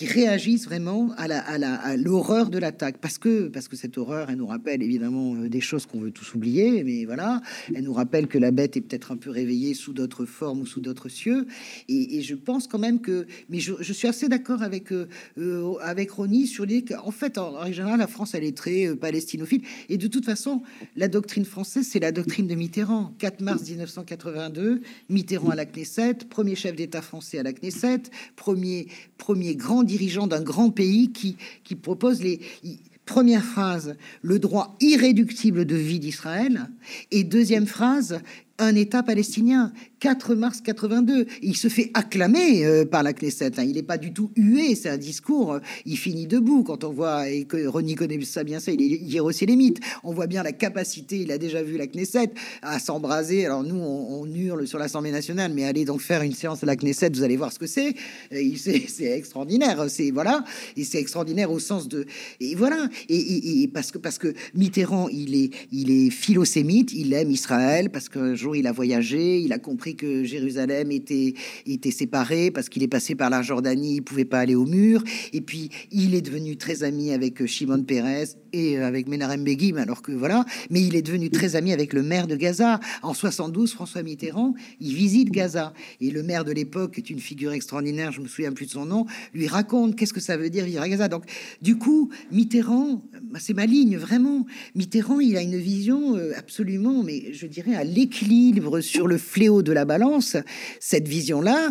réagissent vraiment à l'horreur de l'attaque parce que parce que cette horreur, elle nous rappelle évidemment euh, des choses qu'on veut tous oublier, mais voilà, elle nous rappelle que la bête est peut-être un peu réveillée sous formes ou sous d'autres cieux. Et, je pense quand même que, mais je, suis assez d'accord avec euh, euh, avec Ronnie sur l'idée qu'en fait, en, en général, la France, elle est très euh, palestinophile. Et de toute façon, la doctrine française, c'est la doctrine de Mitterrand. 4 mars 1982, Mitterrand à la Knesset, premier chef d'État français à la Knesset, premier premier grand dirigeant d'un grand pays qui qui propose les il- Première phrase, le droit irréductible de vie d'Israël. Et deuxième phrase, un État palestinien. 4 mars 82. Et il se fait acclamer euh, par la Knesset. hein. Il n'est pas du tout hué. C'est un discours. euh, il finit debout. Quand on voit, et que Ronnie connaît ça bien ça, il est hiérosélémite. On voit bien la capacité, il a déjà vu la Knesset, à s'embraser. Alors nous, on, hurle sur l'Assemblée nationale, mais allez donc faire une séance à la Knesset, vous allez voir ce que c'est. Euh, C'est extraordinaire. C'est voilà. Et c'est extraordinaire au sens de. Et voilà. Et, parce que parce que Mitterrand, il est il est philosémite. Il aime Israël parce qu'un il a voyagé, il a compris que Jérusalem était était séparée parce qu'il est passé par la Jordanie, il pouvait pas aller au mur. Et puis il est devenu très ami avec euh, Shimon Peres et euh, avec Menachem Begin, alors que voilà. Mais il est devenu très ami avec le maire de Gaza. En 72, François Mitterrand, il visite Gaza et le maire de l'époque est une figure extraordinaire. Je me souviens plus de son nom. Lui raconte qu'est-ce que ça veut dire vivre à Gaza. Donc du coup, Mitterrand, bah, c'est ma ligne vraiment. Mitterrand, il a une vision euh, absolument, mais je dirais à l'équilibre sur le fléau de la balance. Cette vision-là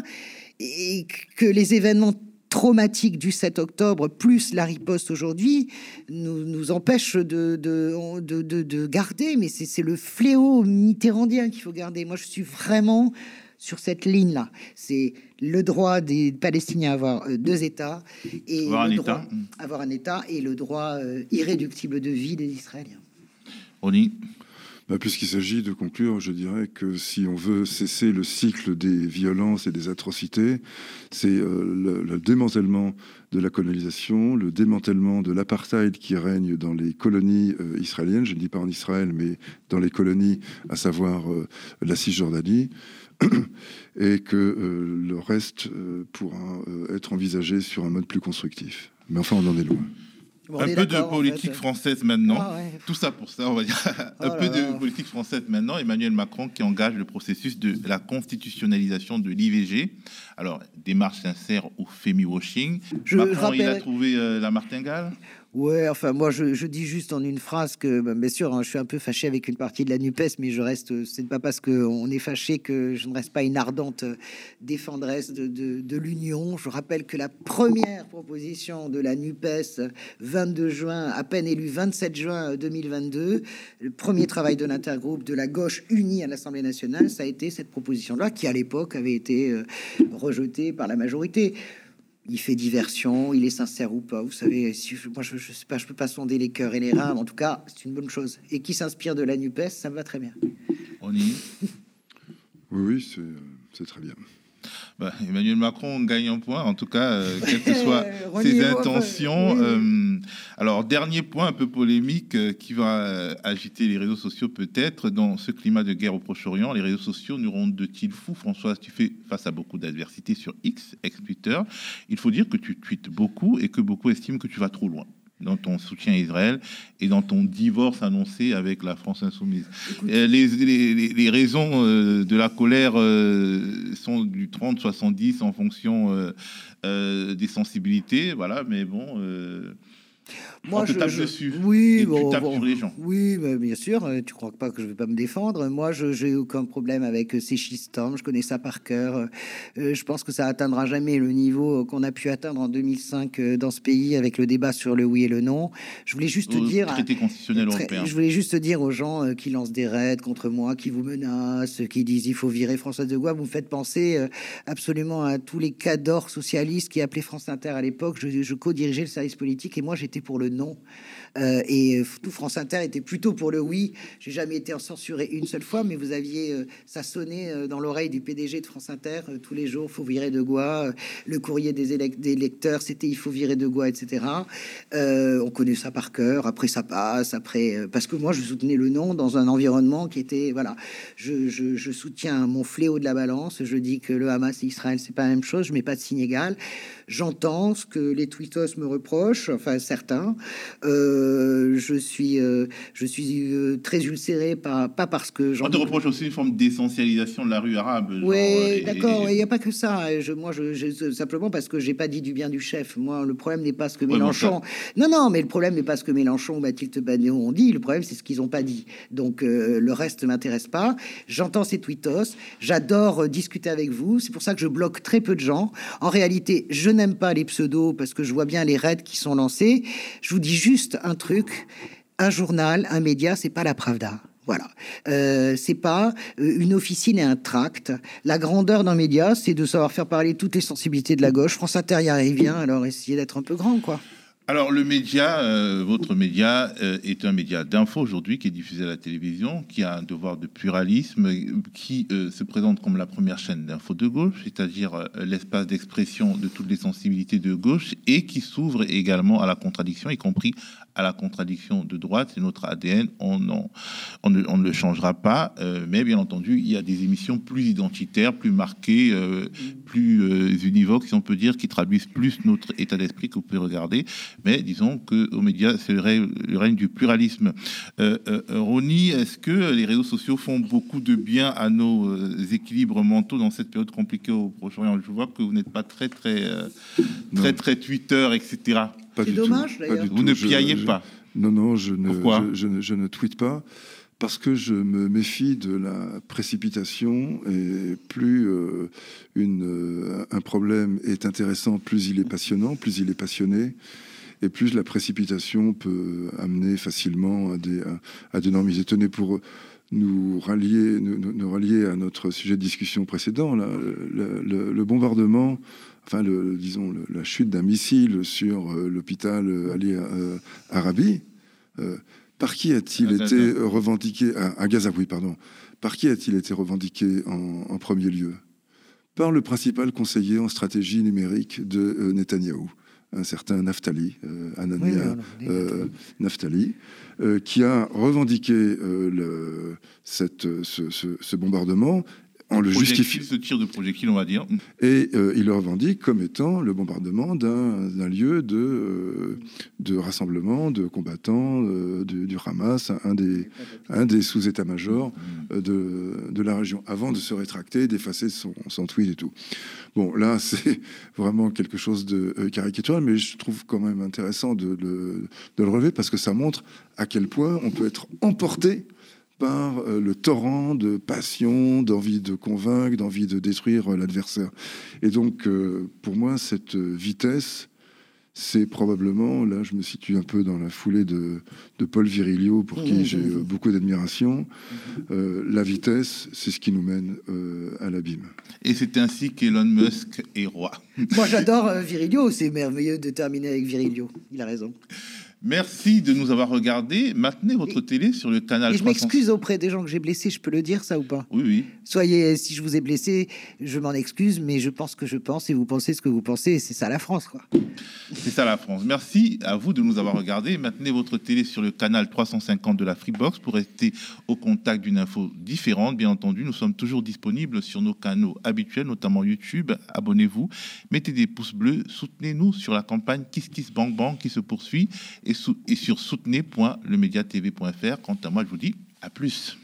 et que les événements traumatiques du 7 octobre, plus la riposte aujourd'hui, nous, nous empêchent de, de, de, de- de garder. Mais c'est le fléau mitterrandien qu'il faut garder. Moi, je suis vraiment sur cette ligne-là. C'est le droit des Palestiniens à avoir euh, deux États et Avoir un le État. droit- avoir un État et le droit euh, irréductible de vie des Israéliens. Ronnie Puisqu'il s'agit de conclure, je dirais que si on veut cesser le cycle des violences et des atrocités, c'est euh, le, le démantèlement de la colonisation, le démantèlement de l'apartheid qui règne dans les colonies euh, israéliennes, je ne dis pas en Israël, mais dans les colonies, à savoir euh, la Cisjordanie, et que le reste pourra être envisagé sur un mode plus constructif. Mais enfin, on en est loin. Bon, un peu de en politique fait. française maintenant. Ah ouais. Tout ça pour ça, on va dire. un Oh peu là là. de politique française maintenant. Emmanuel Macron qui engage le processus de la constitutionnalisation de l'IVG. Alors, démarche sincère ou fémi-washing. Je Macron, il a trouvé euh, la martingale. Ouais, enfin moi je, dis juste en une phrase que ben, bien sûr hein, je suis un peu fâché avec une partie de la Nupes, mais je reste. C'est pas parce que on est fâché que je ne reste pas une ardente défendresse de, de, l'Union. Je rappelle que la première proposition de la Nupes, 22 juin, à peine élu 27 juin 2022, le premier travail de l'intergroupe de la gauche unie à l'Assemblée nationale, ça a été cette proposition là qui à l'époque avait été euh, rejetée par la majorité il fait diversion, il est sincère ou pas. Vous savez, si moi je, je sais pas, je peux pas sonder les cœurs et les reins. En tout cas, c'est une bonne chose. Et qui s'inspire de la Nupes, ça me va très bien. On y Oui, oui, c'est très bien. Bah, Emmanuel Macron gagne un point, en tout cas, euh, quelles que soient ses intentions. Euh, alors, dernier point un peu polémique euh, qui va agiter les réseaux sociaux peut-être dans ce climat de guerre au Proche-Orient. Les réseaux sociaux nous rendent-ils fous Françoise, tu fais face à beaucoup d'adversité sur X, ex-Twitter. Il faut dire que tu tweets beaucoup et que beaucoup estiment que tu vas trop loin dans ton soutien à Israël et dans ton divorce annoncé avec la France insoumise. Euh, les, les, les, raisons euh, de la colère euh, sont du 30-70 en fonction des sensibilités, voilà, mais bon... Moi, on te je, tape je- dessus. Oui, et bon, tu tapes bon, sur les gens. Oui, mais bien sûr. euh, Tu crois pas que je vais pas me défendre Moi, je j'ai aucun problème avec euh, ces schistormes. Je connais ça par cœur. Euh, euh, je pense que ça atteindra jamais le niveau qu'on a pu atteindre en 2005 euh, dans ce pays avec le débat sur le oui et le non. Je voulais juste te Au dire. traité constitutionnel européen. Je voulais juste dire aux gens qui lancent des raids contre moi, qui vous menacent, qui disent il faut virer François de Gaulle, vous me faites penser absolument à tous les cadors socialistes qui appelaient France Inter à l'époque. Je, je co-dirigeais le service politique et moi j'étais pour le non. Euh, et euh, tout France Inter était plutôt pour le oui. J'ai jamais été censuré une seule fois, mais vous aviez euh, ça sonnait dans l'oreille du PDG de France Inter tous les jours. Faut virer de. Euh, le courrier des, élec- des lecteurs, c'était il faut virer de Gaulle, etc. On connaît ça par cœur. Après ça passe. Après parce que moi je soutenais le non dans un environnement qui était voilà. Je, soutiens mon fléau de la balance. Je dis que le Hamas et Israël c'est pas la même chose. Je mets pas de signe égal. J'entends ce que les tweetos me reprochent, enfin certains. Je suis, euh, je suis euh, très ulcéré, pas, pas parce que j'en On te reproche aussi une forme d'essentialisation de la rue arabe. oui, euh, d'accord. Il n'y a pas que ça. Je, moi, je, je- simplement parce que j'ai pas dit du bien du chef. Moi, le problème n'est pas ce que Mélenchon. Non, non, mais le problème n'est pas ce que Mélenchon ou Mathilde Banéon ont dit. Le problème, c'est ce qu'ils n'ont pas dit. Donc, euh, le reste ne m'intéresse pas. J'entends ces tweetos. J'adore euh, discuter avec vous. C'est pour ça que je bloque très peu de gens. En réalité, je n'aime pas les pseudos parce que je vois bien les raids qui sont lancés. Je vous dis juste un truc. Un journal, un média, c'est pas la Pravda. Voilà. Euh, c'est pas euh, une officine et un tract. La grandeur d'un média, c'est de savoir faire parler toutes les sensibilités de la gauche. France Inter y arrive bien, alors essayez d'être un peu grand, quoi. Alors le média, euh, votre média euh, est un média d'info aujourd'hui qui est diffusé à la télévision, qui a un devoir de pluralisme, qui euh, se présente comme la première chaîne d'info de gauche, c'est-à-dire l'espace d'expression de toutes les sensibilités de gauche, et qui s'ouvre également à la contradiction, y compris à la contradiction de droite. C'est notre ADN, on, en- on, ne, on ne le changera pas, mais bien entendu, il y a des émissions plus identitaires, plus marquées, euh, plus univoques, si on peut dire, qui traduisent plus notre état d'esprit que vous pouvez regarder. Mais disons que aux médias, c'est le, règne- le règne du pluralisme. Euh, euh, Ronnie, est-ce que les réseaux sociaux font beaucoup de bien à nos euh, équilibres mentaux dans cette période compliquée au Proche-Orient? Je vois que vous n'êtes pas très, très, euh, très, très Twitter, etc. Pas C'est du dommage, d'ailleurs. Vous tout. ne piaillez je- pas. Non, non, je ne, Pourquoi je, je ne, je ne tweete pas parce que je me méfie de la précipitation et plus euh, une, euh, un problème est intéressant, plus il est passionnant, plus il est passionné. Et plus la précipitation peut amener facilement à des, à, à des normes. Tenez pour nous rallier, nous, rallier à notre sujet de discussion précédent, là, le, le- le bombardement, enfin, le, disons, la chute d'un missile sur euh, l'hôpital euh, Ali euh, Arabi, par qui a-t-il été revendiqué à, à Gaza, oui, pardon. Par qui a-t-il été revendiqué en, en premier lieu? Par le principal conseiller en stratégie numérique de Netanyahou, un certain Naftali, euh, Anania euh, Naftali, euh, qui a revendiqué euh, le, cette, ce, ce- ce bombardement en le justifiant. Ce tir de projectile, on va dire. Et euh, il le revendique comme étant le bombardement d'un lieu de, euh, de rassemblement de combattants euh, du, du Hamas, un des, un des sous-états-majors de, de la région, avant de se rétracter, d'effacer son, son tweet et tout. Bon, là, c'est vraiment quelque chose de caricatural, mais je trouve quand même intéressant de, le- de le relever parce que ça montre à quel point on peut être emporté par euh, le torrent de passion, d'envie de convaincre, d'envie de détruire euh, l'adversaire. Et donc, euh, pour moi, cette vitesse, c'est probablement, là je me situe un peu dans la foulée de, de Paul Virilio, pour qui j'ai beaucoup d'admiration, Euh, la vitesse, c'est ce qui nous mène euh, à l'abîme. Et c'est ainsi qu'Elon Musk est roi. Moi, j'adore Virilio. C'est merveilleux de terminer avec Virilio. Il a raison. Merci de nous avoir regardés. Maintenez votre télé sur le canal Et je 300. m'excuse auprès des gens que j'ai blessés. Je peux le dire, ça ou pas? Oui, oui. Soyez, si je vous ai blessé, je m'en excuse, mais je pense que je pense et vous pensez ce que vous pensez. C'est ça la France, quoi. C'est ça la France. Merci à vous de nous avoir regardés. Maintenez votre télé sur le canal 350 de la Freebox pour rester au contact d'une info différente. Bien entendu, nous sommes toujours disponibles sur nos canaux habituels, notamment YouTube. Abonnez-vous, mettez des pouces bleus, soutenez-nous sur la campagne Kiss Kiss Bang Bang qui se poursuit et, et sur soutenez.lemediatv.fr. Quant à moi, je vous dis à plus.